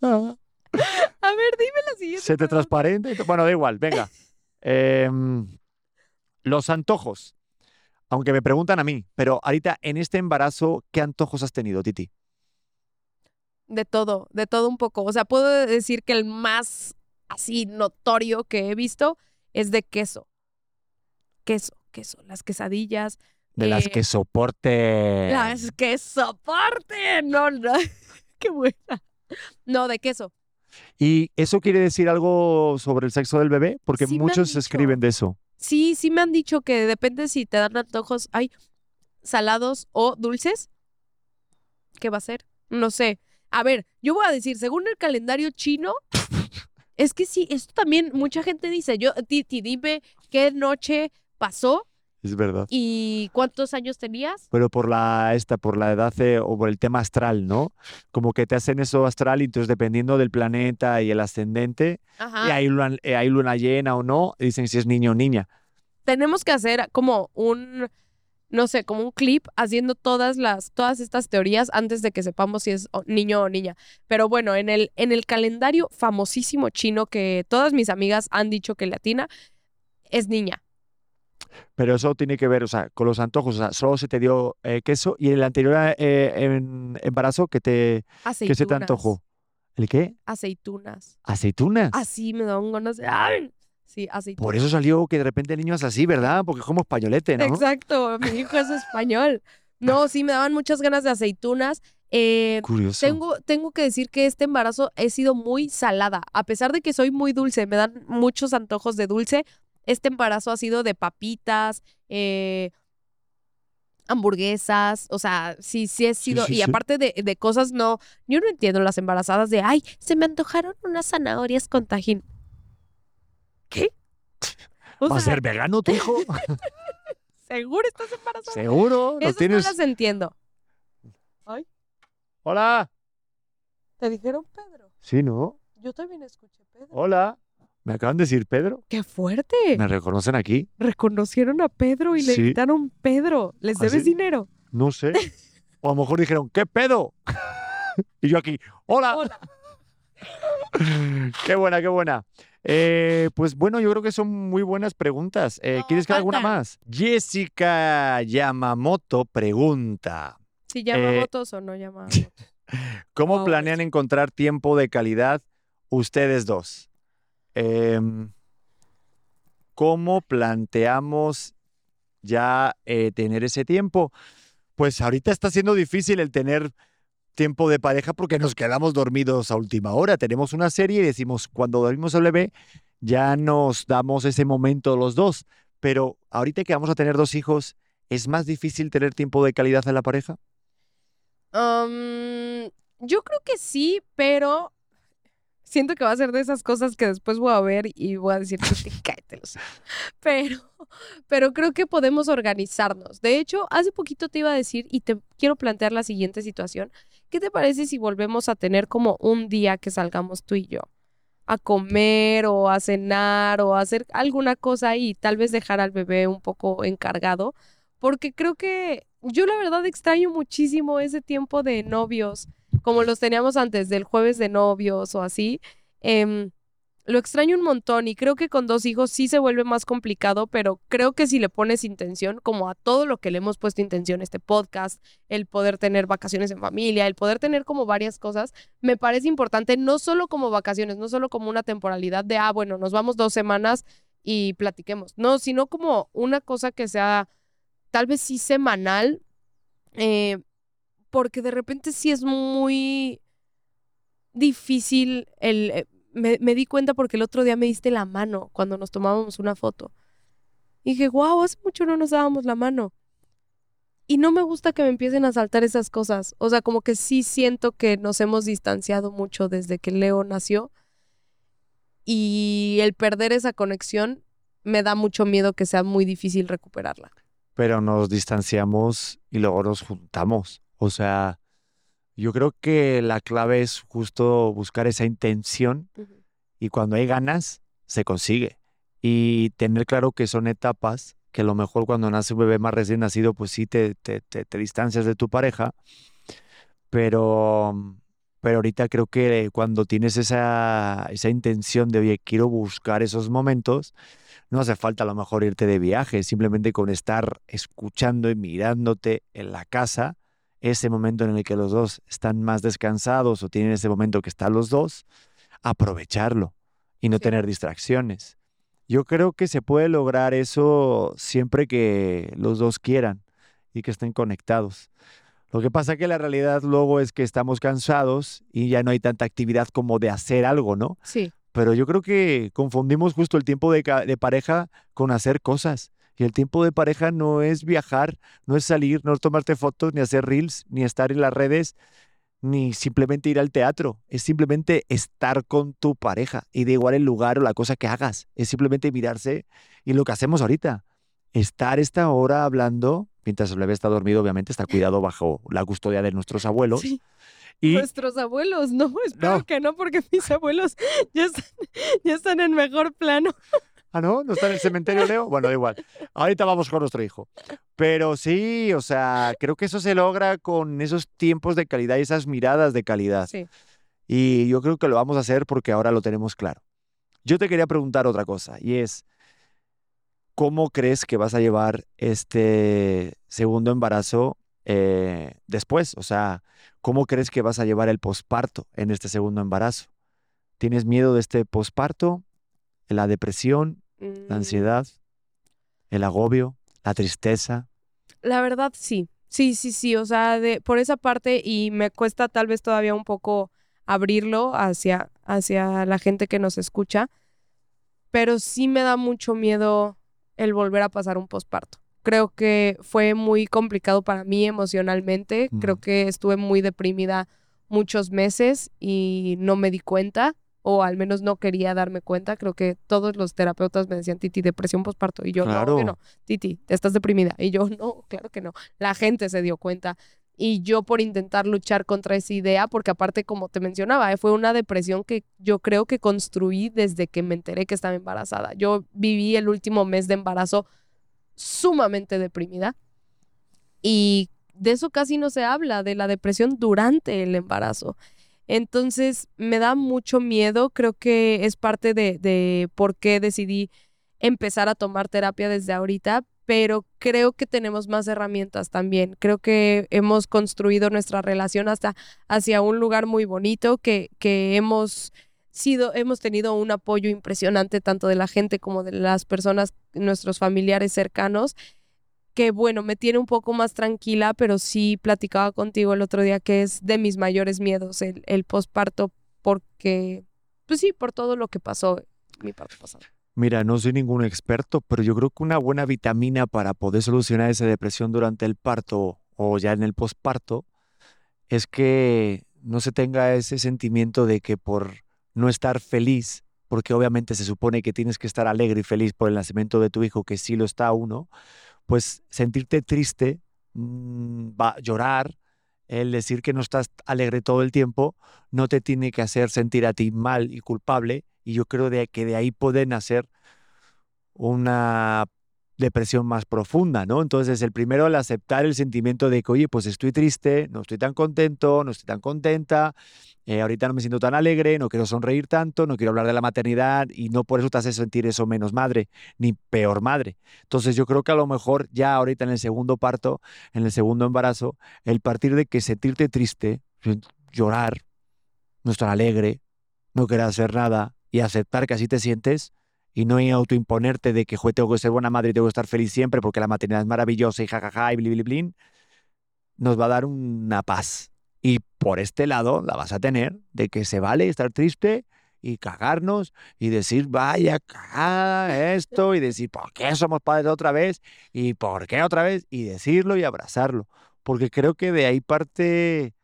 A ver, dime la siguiente. Se te pregunta. transparente. Bueno, da igual, venga. Em, los antojos. Aunque me preguntan a mí, pero ahorita en este embarazo, ¿qué antojos has tenido, Titi? De todo, de todo un poco. O sea, puedo decir que el más así notorio que he visto es de queso. Queso, queso. Las quesadillas, De las Eh, que soporte. las que soporten. No, no. Qué buena. No, de queso. ¿Y eso quiere decir algo sobre el sexo del bebé? Porque Sí muchos escriben de eso. Sí, sí me han dicho que depende si te dan antojos, ay, salados o dulces. ¿Qué va a ser? No sé. A ver, yo voy a decir, según el calendario chino, es que sí, esto también mucha gente dice, yo, Titi, dime qué noche pasó Es verdad. y cuántos años tenías. Pero por la esta, por la edad o por el tema astral, ¿no? Como que te hacen eso astral y entonces dependiendo del planeta y el ascendente, y hay luna, eh, hay luna llena o no, dicen si es niño o niña. Tenemos que hacer como un, no sé, como un clip haciendo todas las, todas estas teorías antes de que sepamos si es niño o niña. Pero bueno, en el, en el calendario famosísimo chino que todas mis amigas han dicho que latina, es niña. Pero eso tiene que ver, o sea, con los antojos, o sea, solo se te dio eh, queso y en el anterior eh, en- embarazo que te Aceitunas. que se te antojó. ¿El qué? Aceitunas. Aceitunas. Así me dan ganas de... ¡Ay! Sí, aceitunas. Por eso salió que de repente el niño es así, ¿verdad? Porque es como españolete, ¿no? Exacto, mi hijo es español. No, sí, me daban muchas ganas de aceitunas. Eh, Curioso. Tengo, tengo que decir que este embarazo he sido muy salada. A pesar de que soy muy dulce, me dan muchos antojos de dulce. Este embarazo ha sido de papitas, eh, hamburguesas, o sea, sí, sí he sido. sí, y sí. aparte de, de cosas no, yo no entiendo las embarazadas de, ay, se me antojaron unas zanahorias con tajín. ¿Qué? O ¿Va a ser vegano tu hijo? ¿seguro estás embarazada? Seguro. Lo Esas tienes. no las entiendo. Hola. ¿Te dijeron Pedro? Sí, ¿no? Yo también escuché Pedro. Hola. Me acaban de decir Pedro. ¡Qué fuerte! Me reconocen aquí. reconocieron a Pedro y le Sí. gritaron Pedro, ¿les ¿Ah, debes dinero? No sé. O a lo mejor dijeron, ¿qué pedo? y yo aquí, hola. qué buena, qué buena. Eh, pues bueno, yo creo que son muy buenas preguntas. Eh, No, ¿Quieres que haga alguna más? Jessica Yamamoto pregunta, Si llama Eh, o no llama motos. ¿cómo Wow, planean encontrar tiempo de calidad ustedes dos? Em, ¿Cómo planteamos ya eh, tener ese tiempo? Pues ahorita está siendo difícil el tener tiempo de pareja porque nos quedamos dormidos a última hora. Tenemos una serie y decimos, cuando dormimos el bebé, ya nos damos ese momento los dos. Pero ahorita que vamos a tener dos hijos, ¿es más difícil tener tiempo de calidad en la pareja? Yo creo que sí, pero siento que va a ser de esas cosas que después voy a ver y voy a decir, "Titi, cállate los ojos". Pero, pero creo que podemos organizarnos. De hecho, hace poquito te iba a decir y te quiero plantear la siguiente situación. ¿Qué te parece si volvemos a tener como un día que salgamos tú y yo? A comer o a cenar o a hacer alguna cosa y tal vez dejar al bebé un poco encargado. Porque creo que yo la verdad extraño muchísimo ese tiempo de novios, como los teníamos antes, del jueves de novios o así. Em, lo extraño un montón y creo que con dos hijos sí se vuelve más complicado, pero creo que si le pones intención, como a todo lo que le hemos puesto intención, este podcast, el poder tener vacaciones en familia, el poder tener como varias cosas, me parece importante, no solo como vacaciones, no solo como una temporalidad de, ah, bueno, nos vamos dos semanas y platiquemos, no, sino como una cosa que sea tal vez sí semanal, eh, porque de repente sí es muy difícil el... eh, me, me di cuenta porque el otro día me diste la mano cuando nos tomábamos una foto. Y dije, wow, hace mucho no nos dábamos la mano. Y no me gusta que me empiecen a saltar esas cosas. O sea, como que sí siento que nos hemos distanciado mucho desde que Leo nació. y el perder esa conexión me da mucho miedo que sea muy difícil recuperarla. Pero nos distanciamos y luego nos juntamos. O sea, yo creo que la clave es justo buscar esa intención y cuando hay ganas, se consigue. Y tener claro que son etapas, que a lo mejor cuando nace un bebé más recién nacido, pues sí te, te, te, distancias de tu pareja, pero, pero ahorita creo que cuando tienes esa, esa intención de, oye, quiero buscar esos momentos, no hace falta a lo mejor irte de viaje, simplemente con estar escuchando y mirándote en la casa, ese momento en el que los dos están más descansados o tienen ese momento que están los dos, aprovecharlo y no tener distracciones. Yo creo que se puede lograr eso siempre que los dos quieran y que estén conectados. Lo que pasa que la realidad luego es que estamos cansados y ya no hay tanta actividad como de hacer algo, ¿no? Sí. Pero yo creo que confundimos justo el tiempo de, de pareja con hacer cosas. Y el tiempo de pareja no es viajar, no es salir, no es tomarte fotos, ni hacer reels, ni estar en las redes, ni simplemente ir al teatro, es simplemente estar con tu pareja y de igual el lugar o la cosa que hagas, es simplemente mirarse y lo que hacemos ahorita, estar esta hora hablando, mientras el bebé está dormido, obviamente está cuidado bajo la custodia de nuestros abuelos. Y... Nuestros abuelos, no, espero que no, porque mis abuelos ya ya están en mejor plano. Ah, no, no está en el cementerio, Leo. Bueno, da igual. Ahorita vamos con nuestro hijo. Pero sí, o sea, creo que eso se logra con esos tiempos de calidad y esas miradas de calidad. Sí. Y yo creo que lo vamos a hacer porque ahora lo tenemos claro. Yo te quería preguntar otra cosa y es, ¿cómo crees que vas a llevar este segundo embarazo eh, después? O sea, ¿cómo crees que vas a llevar el posparto en este segundo embarazo? ¿Tienes miedo de este posparto? la depresión, la mm. ansiedad, el agobio, la tristeza. La verdad, sí. Sí, sí, sí. O sea, de, por esa parte, y me cuesta tal vez todavía un poco abrirlo hacia, hacia la gente que nos escucha, pero sí me da mucho miedo el volver a pasar un posparto. Creo que fue muy complicado para mí emocionalmente. Creo que estuve muy deprimida muchos meses y no me di cuenta o al menos no quería darme cuenta. Creo que todos los terapeutas me decían, Titi, depresión postparto. Y yo, no, que no, Titi, estás deprimida. Y yo, no, claro que no. La gente se dio cuenta. Y yo por intentar luchar contra esa idea, porque aparte, como te mencionaba, eh, fue una depresión que yo creo que construí desde que me enteré que estaba embarazada. Yo viví el último mes de embarazo sumamente deprimida. Y de eso casi no se habla, de la depresión durante el embarazo. Entonces, me da mucho miedo, creo que es parte de, por qué decidí empezar a tomar terapia desde ahorita, pero creo que tenemos más herramientas también. Creo que hemos construido nuestra relación hasta hacia un lugar muy bonito, que, que hemos sido, hemos tenido un apoyo impresionante tanto de la gente como de las personas, nuestros familiares cercanos, que bueno, me tiene un poco más tranquila, pero sí platicaba contigo el otro día que es de mis mayores miedos el, el posparto porque, pues sí, por todo lo que pasó mi parto pasado. Mira, no soy ningún experto, pero yo creo que una buena vitamina para poder solucionar esa depresión durante el parto o ya en el posparto es que no se tenga ese sentimiento de que por no estar feliz, porque obviamente se supone que tienes que estar alegre y feliz por el nacimiento de tu hijo, que sí lo está uno, pues sentirte triste, mm, va, llorar, el decir que no estás alegre todo el tiempo, no te tiene que hacer sentir a ti mal y culpable. Y yo creo de, que de ahí puede nacer una depresión más profunda, ¿no? Entonces, el primero, el aceptar el sentimiento de que, oye, pues estoy triste, no estoy tan contento, no estoy tan contenta, eh, ahorita no me siento tan alegre, no quiero sonreír tanto, no quiero hablar de la maternidad y no por eso te hace sentir eso menos madre, ni peor madre. Entonces, yo creo que a lo mejor ya ahorita en el segundo parto, en el segundo embarazo, el partir de que sentirte triste, llorar, no estar alegre, no querer hacer nada y aceptar que así te sientes, y no autoimponerte de que tengo que ser buena madre y tengo que estar feliz siempre porque la maternidad es maravillosa y jajaja y bli, nos va a dar una paz. Y por este lado la vas a tener de que se vale estar triste y cagarnos y decir, vaya, cagada esto y decir, ¿por qué somos padres otra vez? ¿Y por qué otra vez? Y decirlo y abrazarlo. Porque creo que de ahí parte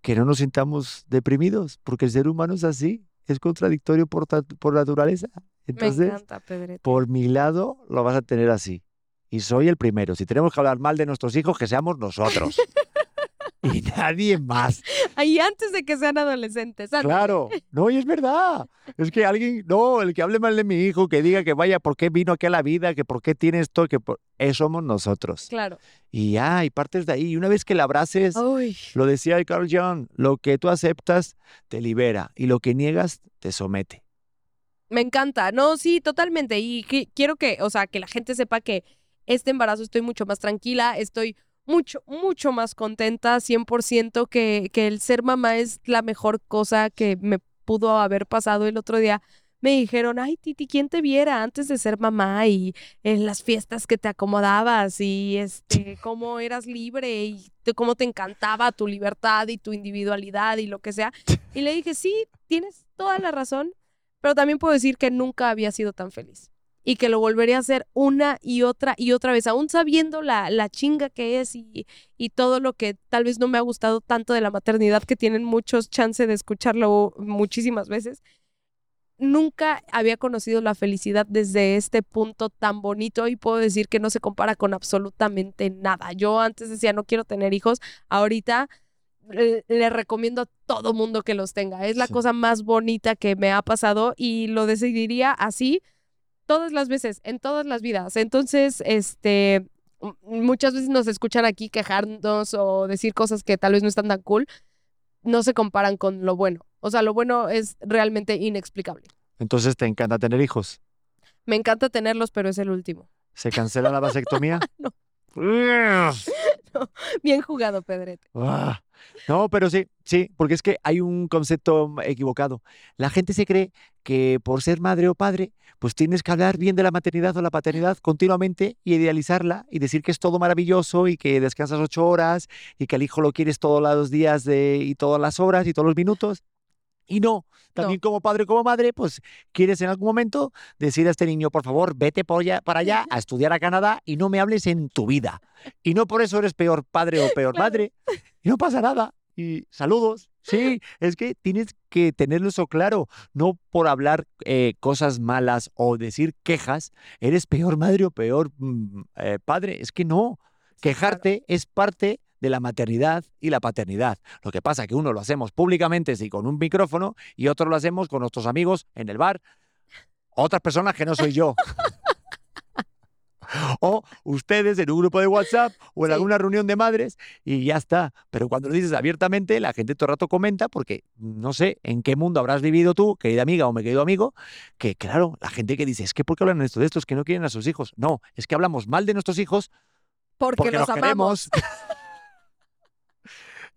que no nos sintamos deprimidos, porque el ser humano es así. Es contradictorio por, por naturaleza. Me Entonces, encanta, Pedrete. por mi lado, lo vas a tener así. Y soy el primero. Si tenemos que hablar mal de nuestros hijos, que seamos nosotros. y nadie más. Ahí antes de que sean adolescentes. antes. Claro. No, y es verdad. Es que alguien, no, el que hable mal de mi hijo, que diga que vaya, ¿por qué vino aquí a la vida? Que por qué tiene esto, que por... eh, somos nosotros. Claro. Y ya, y partes de ahí. Y una vez que la abraces, Uy, lo decía el Carl Jung, lo que tú aceptas te libera y lo que niegas te somete. me encanta. No, sí, totalmente. Y quiero que, o sea, que la gente sepa que este embarazo estoy mucho más tranquila, estoy mucho, mucho más contenta, 100%, que, que el ser mamá es la mejor cosa que me pudo haber pasado el otro día. Me dijeron, ay, Titi, ¿quién te viera antes de ser mamá? Y en las fiestas que te acomodabas y este, cómo eras libre y de cómo te encantaba tu libertad y tu individualidad y lo que sea. Y le dije, sí, tienes toda la razón, pero también puedo decir que nunca había sido tan feliz y que lo volvería a hacer una y otra y otra vez, aún sabiendo la, la chinga que es y, y todo lo que tal vez no me ha gustado tanto de la maternidad, que tienen muchos chances de escucharlo muchísimas veces. Nunca había conocido la felicidad desde este punto tan bonito y puedo decir que no se compara con absolutamente nada. Yo antes decía no quiero tener hijos, ahorita le, le recomiendo a todo mundo que los tenga. Es la Sí. cosa más bonita que me ha pasado y lo decidiría así todas las veces, en todas las vidas. Entonces, este, muchas veces nos escuchan aquí quejarnos o decir cosas que tal vez no están tan cool. No se comparan con lo bueno. O sea, lo bueno es realmente inexplicable. Entonces te encanta tener hijos. Me encanta tenerlos, pero es el último. ¿Se cancela la vasectomía? No. Ugh. Bien jugado, Pedrete. Ah, No, pero sí, sí, porque es que hay un concepto equivocado. La gente se cree que por ser madre o padre, pues tienes que hablar bien de la maternidad o la paternidad continuamente y idealizarla y decir que es todo maravilloso y que descansas ocho horas y que al hijo lo quieres todos los días de, y todas las horas y todos los minutos. Y no, también como padre como madre, pues quieres en algún momento decir a este niño, por favor, vete por allá, para allá a estudiar a Canadá y no me hables en tu vida. Y no por eso eres peor padre o peor Claro. madre. Y no pasa nada. Y saludos. Sí, es que tienes que tenerlo eso claro. No por hablar eh, cosas malas o decir quejas, eres peor madre o peor mm, eh, padre. Es que no. Quejarte es parte de la maternidad y la paternidad. Lo que pasa es que uno lo hacemos públicamente, sí, con un micrófono, y otro lo hacemos con nuestros amigos en el bar. Otras personas que no soy yo. o ustedes en un grupo de WhatsApp o en Sí. alguna reunión de madres y ya está. Pero cuando lo dices abiertamente, la gente todo el rato comenta porque no sé en qué mundo habrás vivido tú, querida amiga o mi querido amigo, que claro, la gente que dice, es que ¿por qué hablan esto de estos que no quieren a sus hijos? No, es que hablamos mal de nuestros hijos Porque, porque los los amamos. queremos.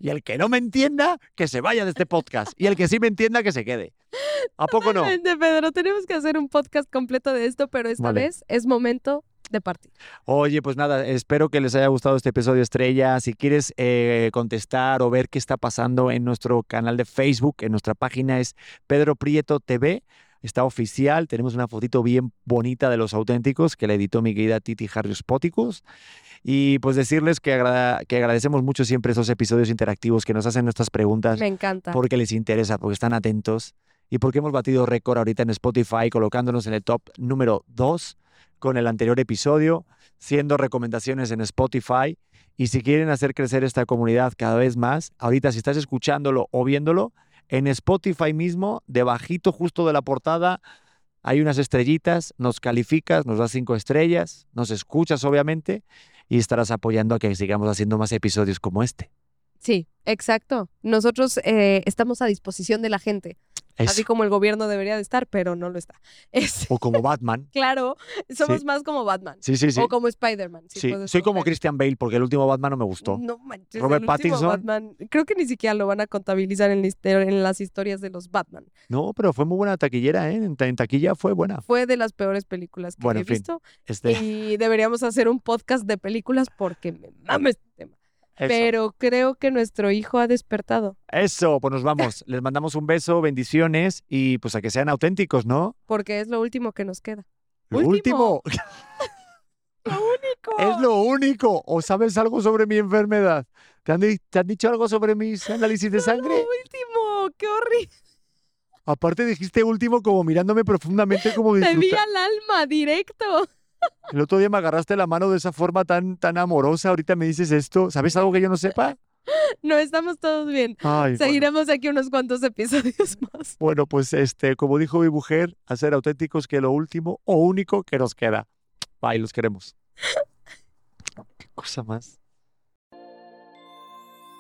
y el que no me entienda, que se vaya de este podcast. Y el que sí me entienda, que se quede. ¿A poco no? Pedro, tenemos que hacer un podcast completo de esto, pero esta Vale. vez es momento de partir. Oye, pues nada, espero que les haya gustado este episodio estrella. Si quieres eh, contestar o ver qué está pasando en nuestro canal de Facebook, en nuestra página es Pedro Prieto TV. Está oficial, tenemos una fotito bien bonita de los auténticos que la editó mi querida Titi Harrius Poticus. Y pues decirles que, agra- que agradecemos mucho siempre esos episodios interactivos que nos hacen nuestras preguntas Me encanta. porque les interesa, porque están atentos y porque hemos batido récord ahorita en Spotify colocándonos en el top número 2 con el anterior episodio, siendo recomendaciones en Spotify. Y si quieren hacer crecer esta comunidad cada vez más, ahorita si estás escuchándolo o viéndolo, en Spotify mismo, debajito justo de la portada, hay unas estrellitas, nos calificas, nos das cinco estrellas, nos escuchas obviamente y estarás apoyando a que sigamos haciendo más episodios como este. Sí, exacto. Nosotros eh, estamos a disposición de la gente, así como el gobierno debería de estar, pero no lo está. Es, O como Batman. claro, somos Sí. más como Batman Sí, sí, sí. o como Spider-Man. si Sí, soy como. Christian Bale porque el último Batman no me gustó. No manches, Robert el Pattinson. Batman, creo que ni siquiera lo van a contabilizar en, las historias de los Batman. No, pero fue muy buena taquillera, ¿eh? En, ta- en taquilla fue buena. Fue de las peores películas que Bueno, he en fin. visto Este, y deberíamos hacer un podcast de películas porque me mama este tema. Eso. Pero creo que nuestro hijo ha despertado Eso, pues nos vamos. Les mandamos un beso, bendiciones y pues a que sean auténticos, ¿no? porque es lo último que nos queda. Lo Último. último. Lo único. es lo único. ¿O sabes algo sobre mi enfermedad? ¿Te han, te han dicho algo sobre mis análisis de Lo sangre? último. Qué horrible. Aparte dijiste último como mirándome profundamente como Te vi disfruta. al alma, directo. El otro día me agarraste la mano de esa forma tan, tan amorosa. Ahorita me dices esto. ¿Sabes algo que yo no sepa? No, estamos todos bien. Ay, bueno. Seguiremos aquí unos cuantos episodios más. Bueno, pues este, como dijo mi mujer, a ser auténticos que lo último o único que nos queda. Bye, los queremos. Qué cosa más.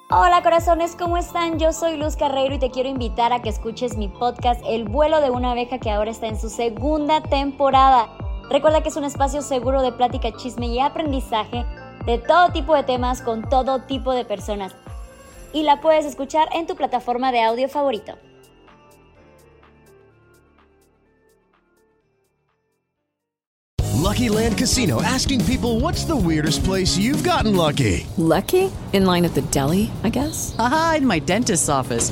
Hola corazones, ¿cómo están? Yo soy Luz Carreiro y te quiero invitar a que escuches mi podcast El vuelo de una abeja que ahora está en su segunda temporada. Recuerda que es un espacio seguro de plática, chisme y aprendizaje de todo tipo de temas con todo tipo de personas. Y la puedes escuchar en tu plataforma de audio favorito. Lucky Land Casino asking people what's the weirdest place you've gotten lucky? Lucky? In line at the deli, I guess? Aha, in my dentist's office.